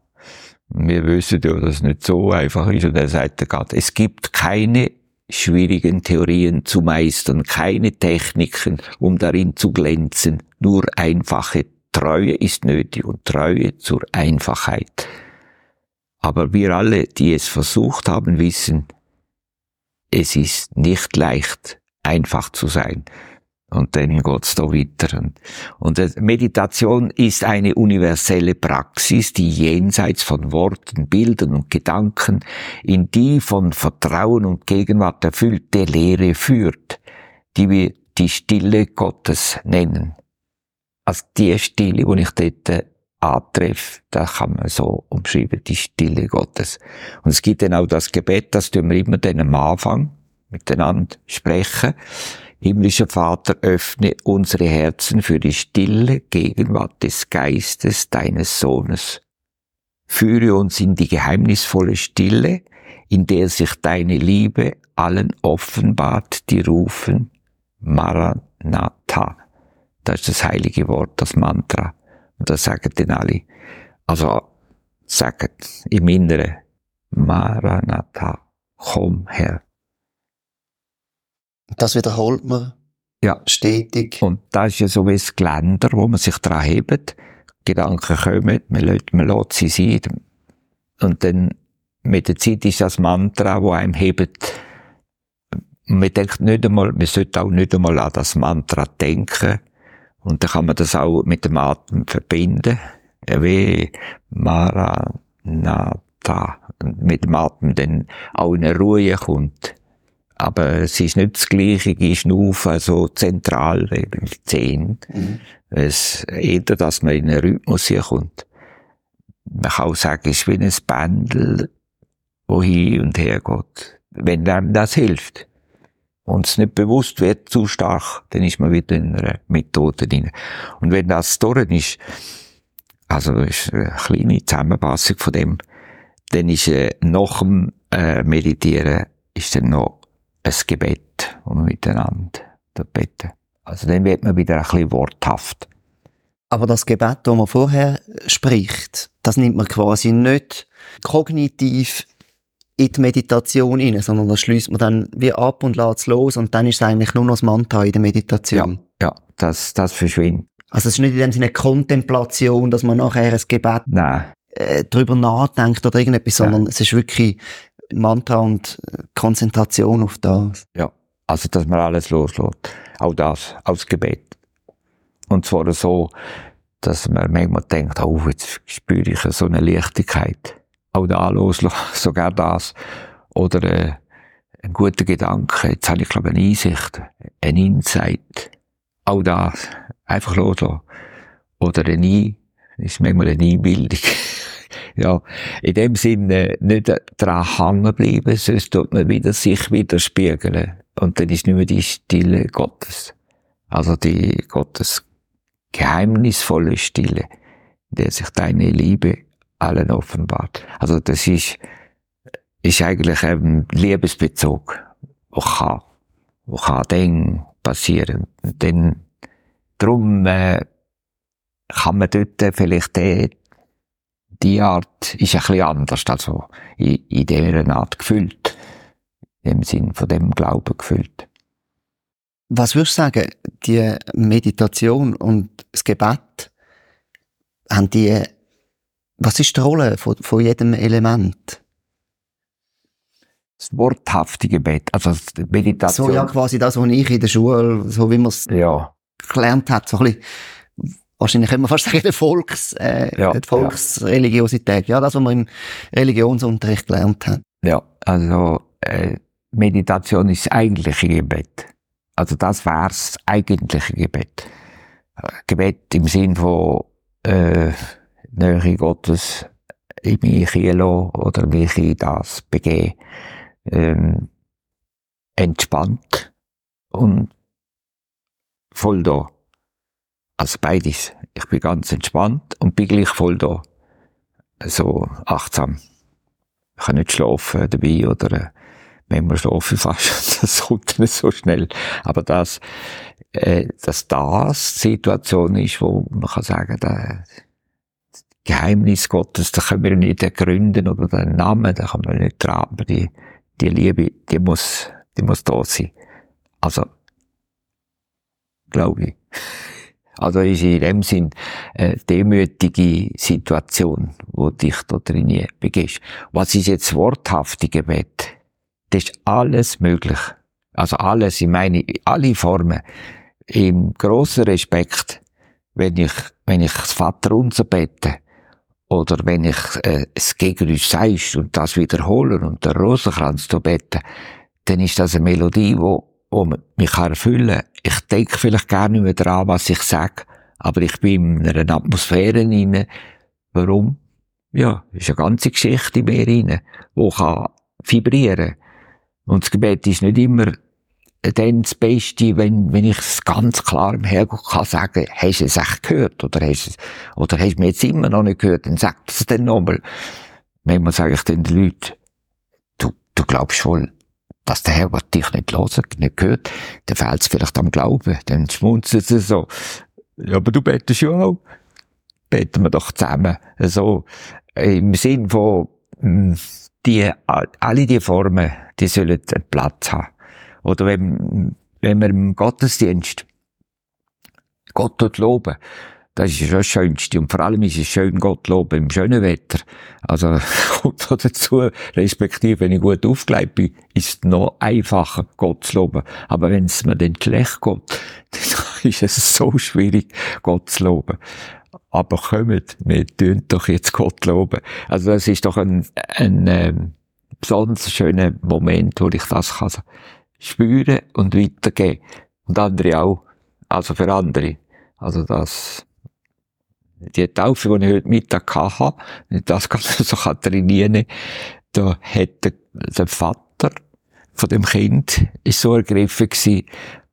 Wir wissen ja, dass es nicht so einfach ist. Und er sagt gerade, es gibt keine schwierigen Theorien zu meistern, keine Techniken, um darin zu glänzen, nur einfache Treue ist nötig und Treue zur Einfachheit. Aber wir alle, die es versucht haben, wissen, es ist nicht leicht, einfach zu sein. Und dann geht's da weiter. Und, und Meditation ist eine universelle Praxis, die jenseits von Worten, Bildern und Gedanken in die von Vertrauen und Gegenwart erfüllte Lehre führt, die wir die Stille Gottes nennen. Also die Stille, die ich dort antreffe, da kann man so umschreiben, die Stille Gottes. Und es gibt dann auch das Gebet, das tun wir immer dann am Anfang miteinander sprechen. Himmlischer Vater, öffne unsere Herzen für die stille Gegenwart des Geistes deines Sohnes. Führe uns in die geheimnisvolle Stille, in der sich deine Liebe allen offenbart, die rufen Maranatha. Das ist das heilige Wort, das Mantra. Und das sagen dann alle. Also, sagen im Inneren Maranatha, komm her. Das wiederholt man ja. stetig. Und das ist ja so wie ein Geländer, wo man sich dran hebt. Gedanken kommen, man lässt, man lässt sie sein. Und dann mit der Zeit ist das Mantra, wo einem hebt. Man denkt nicht einmal, man sollte auch nicht einmal an das Mantra denken. Und dann kann man das auch mit dem Atem verbinden. Wie Maranatha. Mit dem Atem dann auch in eine Ruhe kommt. Aber es ist nicht das gleiche wie Schnaufen, also zentral, Zehn. Mhm. Es eher, dass man in einen Rhythmus hier kommt. Man kann auch sagen, es ist wie ein Pendel, wo hin und her geht. Wenn einem das hilft und es nicht bewusst wird zu stark, dann ist man wieder in einer Methode drin. Und wenn das durch ist, also das ist eine kleine Zusammenfassung von dem, dann ist äh, nach dem äh, Meditieren ist dann noch ein Gebet, wo wir miteinander beten. Also dann wird man wieder ein bisschen worthaft. Aber das Gebet, das man vorher spricht, das nimmt man quasi nicht kognitiv in die Meditation rein, sondern das schließt man dann wie ab und lässt es los und dann ist es eigentlich nur noch das Mantra in der Meditation. Ja, ja das, das verschwindet. Also es ist nicht in dem Sinne Kontemplation, dass man nachher ein Gebet Nein. Äh, darüber nachdenkt oder irgendetwas, sondern ja. es ist wirklich Mantra und Konzentration auf das. Ja, also dass man alles loslässt. Auch das, als Gebet. Und zwar so, dass man manchmal denkt, oh, jetzt spüre ich so eine Leichtigkeit. Auch da loslassen, sogar das. Oder äh, ein guter Gedanke, jetzt habe ich glaube eine Einsicht, ein Insight. Auch das, einfach loslassen. Oder eine ist manchmal eine Einbildung. ja, in dem Sinne nicht dran hängen bleiben, sonst tut man wieder sich widerspiegeln. Und dann ist nicht mehr die Stille Gottes. Also die Gottes geheimnisvolle Stille, in der sich deine Liebe allen offenbart. Also das ist, ist eigentlich ein Liebesbezug, wo kann, wo kann dann passieren. Und dann, drum, äh, kann man dort vielleicht die, die Art ist ein bisschen anders, also in, in dieser Art gefüllt. Im Sinn von dem Glauben gefüllt. Was würdest du sagen, die Meditation und das Gebet, haben die, was ist die Rolle von, von jedem Element? Das worthafte Gebet, also die Meditation. So ja, quasi das, was ich in der Schule, so wie man es ja. gelernt hat, so ein bisschen, wahrscheinlich können wir fast sagen, der Volks, äh, ja, die Volksreligiosität. Ja. ja, das, was man im Religionsunterricht gelernt hat. Ja, also, äh, Meditation ist das eigentliche Gebet. Also das wär's eigentliche Gebet. Gebet im Sinn von äh, Nähe Gottes in mich hinlassen oder mich in das begeben. Ähm, entspannt und voll da. Also beides. Ich bin ganz entspannt und bin gleich voll da. So achtsam. Ich kann nicht schlafen dabei oder äh, manchmal schlafe ich fast, das kommt nicht so schnell. Aber dass, äh, dass das die Situation ist, wo man kann sagen, der Geheimnis Gottes, da können wir nicht ergründen oder den Namen, da kann man nicht aber die, die Liebe, die muss, die muss da sein. Also, glaube ich. Also ist in dem Sinn eine demütige Situation, wo dich da drin begehst. Was ist jetzt worthafte Gebet? Das ist alles möglich. Also alles, ich meine, alle Formen. Im grossen Respekt, wenn ich, wenn ich das Vaterunser bete, oder wenn ich äh, es gegen uns sagst und das wiederholen und der Rosenkranz zu beten, dann ist das eine Melodie, wo, wo mich erfüllen kann. Ich denke vielleicht gar nicht mehr daran, was ich sage, aber ich bin in einer Atmosphäre inne. Warum? Ja, ist eine ganze Geschichte in mir rein, die kann vibrieren. Und das Gebet ist nicht immer dann das Beste, wenn, wenn ich es ganz klar im Herrgott kann sagen, hast du es echt gehört? Oder hast du es, oder hast du mir jetzt immer noch nicht gehört? Dann sag es dann nochmal. Manchmal sage ich den Leuten, du, du glaubst wohl, dass der Herrgott dich nicht hört, nicht gehört, dann fehlt es vielleicht am Glauben, dann schmunzeln sie so. Ja, aber du betest ja auch. Beten wir doch zusammen. So, im Sinn von, hm, die, alle die Formen, die sollen einen Platz haben. Oder wenn, wenn wir im Gottesdienst Gott dort loben, das ist das Schönste. Und vor allem ist es schön, Gott loben im schönen Wetter. Also, kommt da dazu, respektive, wenn ich gut aufgelegt bin, ist es noch einfacher, Gott zu loben. Aber wenn es mir dann schlecht geht, dann ist es so schwierig, Gott zu loben. Aber kommt, wir tun doch jetzt Gott loben. Also, das ist doch ein, ein, ähm, besonders schöner Moment, wo ich das kann spüren und weitergeben. Und andere auch. Also für andere. Also das, die Taufe, die ich heute Mittag hatte, das kann man so trainieren, da hat der, der Vater von dem Kind ist so ergriffen gewesen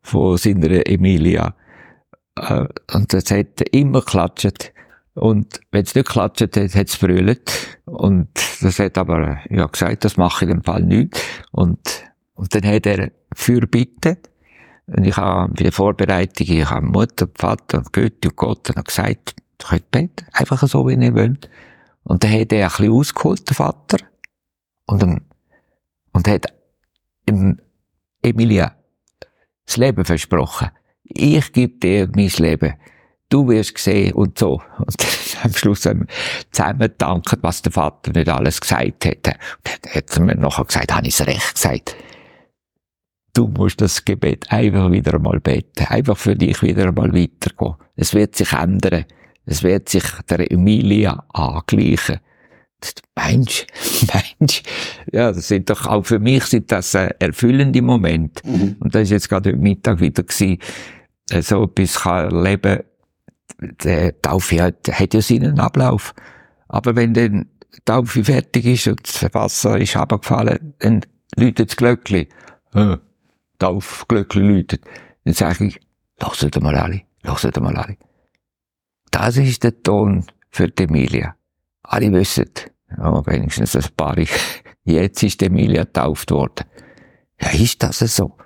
von seiner Emilia. Äh, und das hat immer geklatscht. Und wenn es nicht geklatscht hat, hat es brüllt. Und das hat aber, ja, gesagt, das mache ich im Fall nicht. Und Und dann hat er Fürbitte. Und ich habe bei der Vorbereitung, ich habe Mutter, Vater und Götti und Gott und gesagt, könnt beten. Einfach so, wie ihr wollt. Und dann hat er ein bisschen ausgeholt, der Vater. Und, dann, und hat im Emilia das Leben versprochen. Ich gebe dir mein Leben. Du wirst sehen und so. Und am Schluss haben wir zusammen gedankt, was der Vater nicht alles gesagt hätte. Und dann hat er mir nachher gesagt, habe ich es recht gesagt. Du musst das Gebet einfach wieder einmal beten. Einfach für dich wieder einmal weitergehen. Es wird sich ändern. Es wird sich der Emilia angleichen. Mensch, Mensch, ja, das sind doch auch für mich sind das äh, erfüllende Momente. Mhm. Und das ist jetzt gerade heute Mittag wieder gewesen, äh, so etwas kann erleben, die Taufe hat, hat ja seinen Ablauf. Aber wenn dann die Taufe fertig ist und das Wasser ist abgefallen, dann läutet das Glöckchen. Äh, Taufglöckchen läutet. Dann sage ich, lasst mal alle, lasst mal alle. Das ist der Ton für die Emilia. Alle wissen, ja, wenigstens ein paar, jetzt ist die Emilia getauft worden. Ja, ist das so?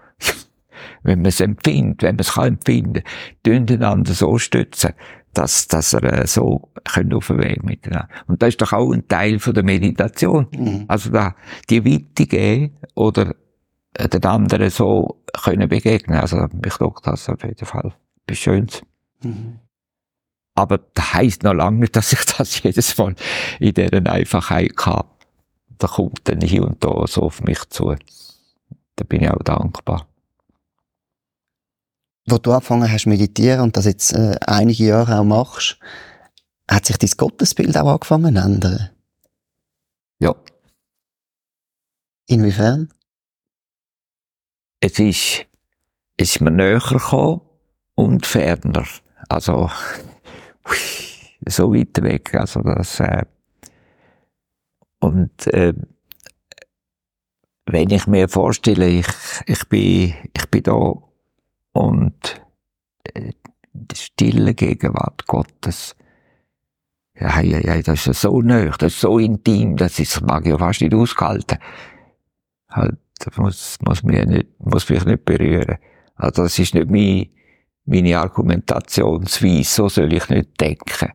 wenn man es empfindet, wenn man es kann empfinden, tun einander so stützen, dass, dass er äh, so können auf den Weg miteinander. Und das ist doch auch ein Teil von der Meditation. Mhm. Also da, die Weite geben oder den anderen so können begegnen. Also ich glaube, das auf jeden Fall etwas Schönes. Mhm. Aber das heisst noch lange nicht, dass ich das jedes Mal in dieser Einfachheit habe. Da kommt dann hier und da so auf mich zu. Da bin ich auch dankbar. Wo du angefangen hast meditieren und das jetzt äh, einige Jahre auch machst, hat sich dein Gottesbild auch angefangen zu ändern? Ja. Inwiefern? Es ist, es ist mir näher gekommen und ferner. Also, so weit weg. Also das, äh, und äh, wenn ich mir vorstelle, ich, ich bin, ich bin da und äh, die stille Gegenwart Gottes, ja, ja, ja, das ist so nah, das ist so intim, das ist, mag ich ja fast nicht ausgehalten. Halt, das muss, muss mich nicht, muss mich nicht berühren. Also das ist nicht mein, meine Argumentationsweise, so soll ich nicht denken.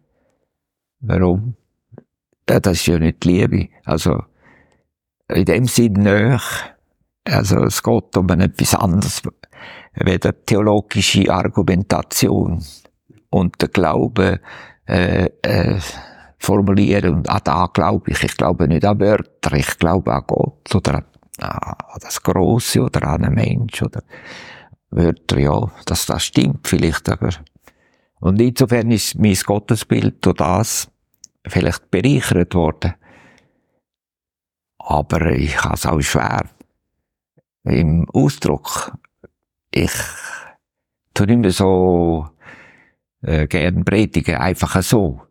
Warum? Das ist ja nicht die Liebe. Also, in dem Sinn nicht. Also, es geht um etwas anderes, wie die theologische Argumentation und der Glaube, äh, äh, formulieren. Und an da glaube ich. Ich glaube nicht an Wörter, ich glaube an Gott oder an, das Grosse oder an einen Mensch oder Wörter, ja, das, das stimmt vielleicht, aber und insofern ist mein Gottesbild durch das vielleicht bereichert worden. Aber ich habe es auch schwer im Ausdruck. Ich tue nicht mehr so äh, gern predigen, einfach so.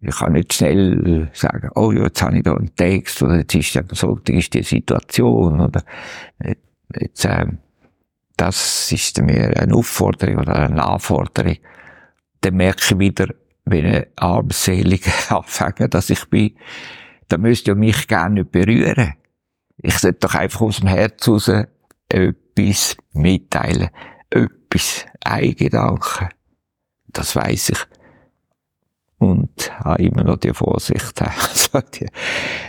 Ich kann nicht schnell sagen, oh ja, jetzt habe ich da einen Text, oder jetzt ist ja so, ist die Situation, oder jetzt, äh, das ist mir eine Aufforderung oder eine Anforderung. Dann merke ich wieder, wenn ich armselig anfange, dass ich bin, dann müsst ihr mich gerne nicht berühren. Ich sollte doch einfach aus dem Herz raus etwas mitteilen. Etwas, Eigengedanken. Das weiß ich. Und habe immer noch die Vorsicht.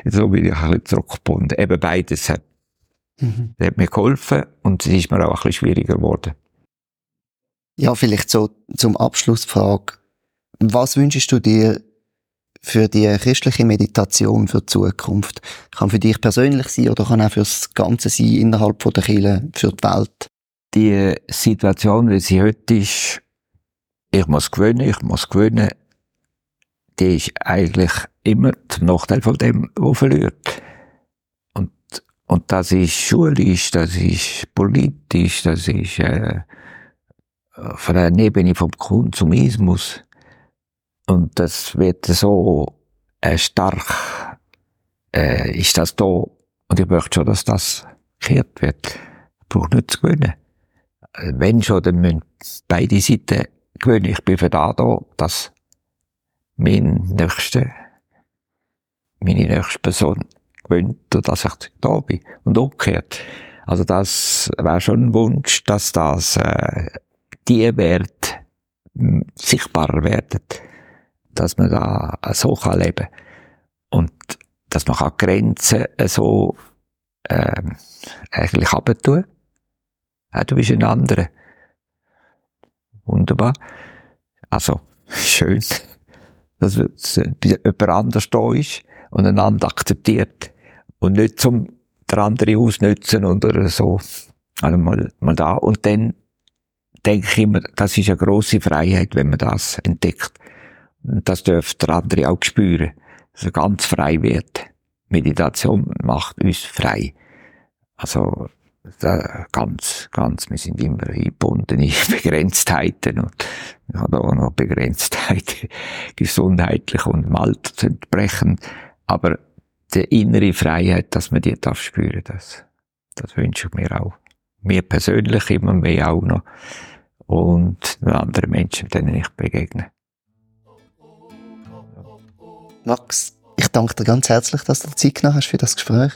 So bin ich ein bisschen zurückgebunden. Eben beides hat Mhm. Das hat mir geholfen und es ist mir auch ein bisschen schwieriger geworden. Ja, vielleicht so zum Abschluss die Frage. Was wünschst du dir für die christliche Meditation für die Zukunft? Kann für dich persönlich sein oder kann auch für das Ganze sein innerhalb von der Kirche, für die Welt? Die Situation, wie sie heute ist, ich muss gewinnen, ich muss gewinnen, die ist eigentlich immer zum Nachteil von dem, der verliert. Und das ist schulisch, das ist politisch, das ist äh, von der Ebene vom Konsumismus. Und das wird so äh, stark, äh, ist das da. Und ich möchte schon, dass das gekehrt wird. Ich brauche nicht zu gewinnen. Wenn schon, dann müssen beide Seiten gewinnen. Ich bin für da, da dass mein nächste, meine nächste Person gewöhnt, dass ich da bin. Und umgekehrt. Also das wäre schon ein Wunsch, dass das äh, die Werte sichtbarer werden, dass man da so kann leben und dass man kann Grenzen so äh, eigentlich abtun. Ja, du bist ein anderer. Wunderbar. Also, schön, dass jemand anders da ist und einander akzeptiert und nicht zum der andere ausnützen oder so. Also mal, mal da. Und dann denke ich immer, das ist eine grosse Freiheit, wenn man das entdeckt. Und das dürfte der andere auch spüren, dass er ganz frei wird. Meditation macht uns frei. Also, ganz, ganz, wir sind immer eingebunden in Begrenztheiten und ich habe auch noch Begrenztheit gesundheitlich und im Alter zu entbrechen. Aber die innere Freiheit, dass man die darf spüren, das, das wünsche ich mir auch. Mir persönlich immer mehr auch noch und anderen Menschen, denen ich begegne. Max, ich danke dir ganz herzlich, dass du Zeit genommen hast für das Gespräch.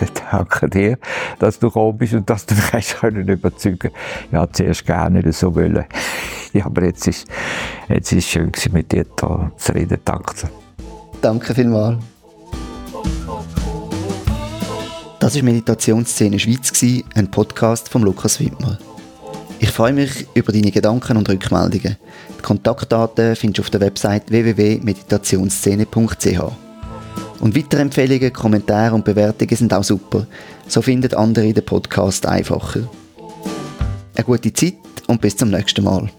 danke dir, dass du gekommen bist und dass du mich hast können überzeugen Ja, zuerst gerne nicht so wollen. ja, aber jetzt ist, jetzt ist es schön mit dir da zu reden. Danke dir. Danke vielmals. Das war Meditationsszene Schweiz, ein Podcast von Lukas Wittmer. Ich freue mich über deine Gedanken und Rückmeldungen. Die Kontaktdaten findest du auf der Website www.meditationsszene.ch. Und weitere Empfehlungen, Kommentare und Bewertungen sind auch super. So finden andere den Podcast einfacher. Eine gute Zeit und bis zum nächsten Mal.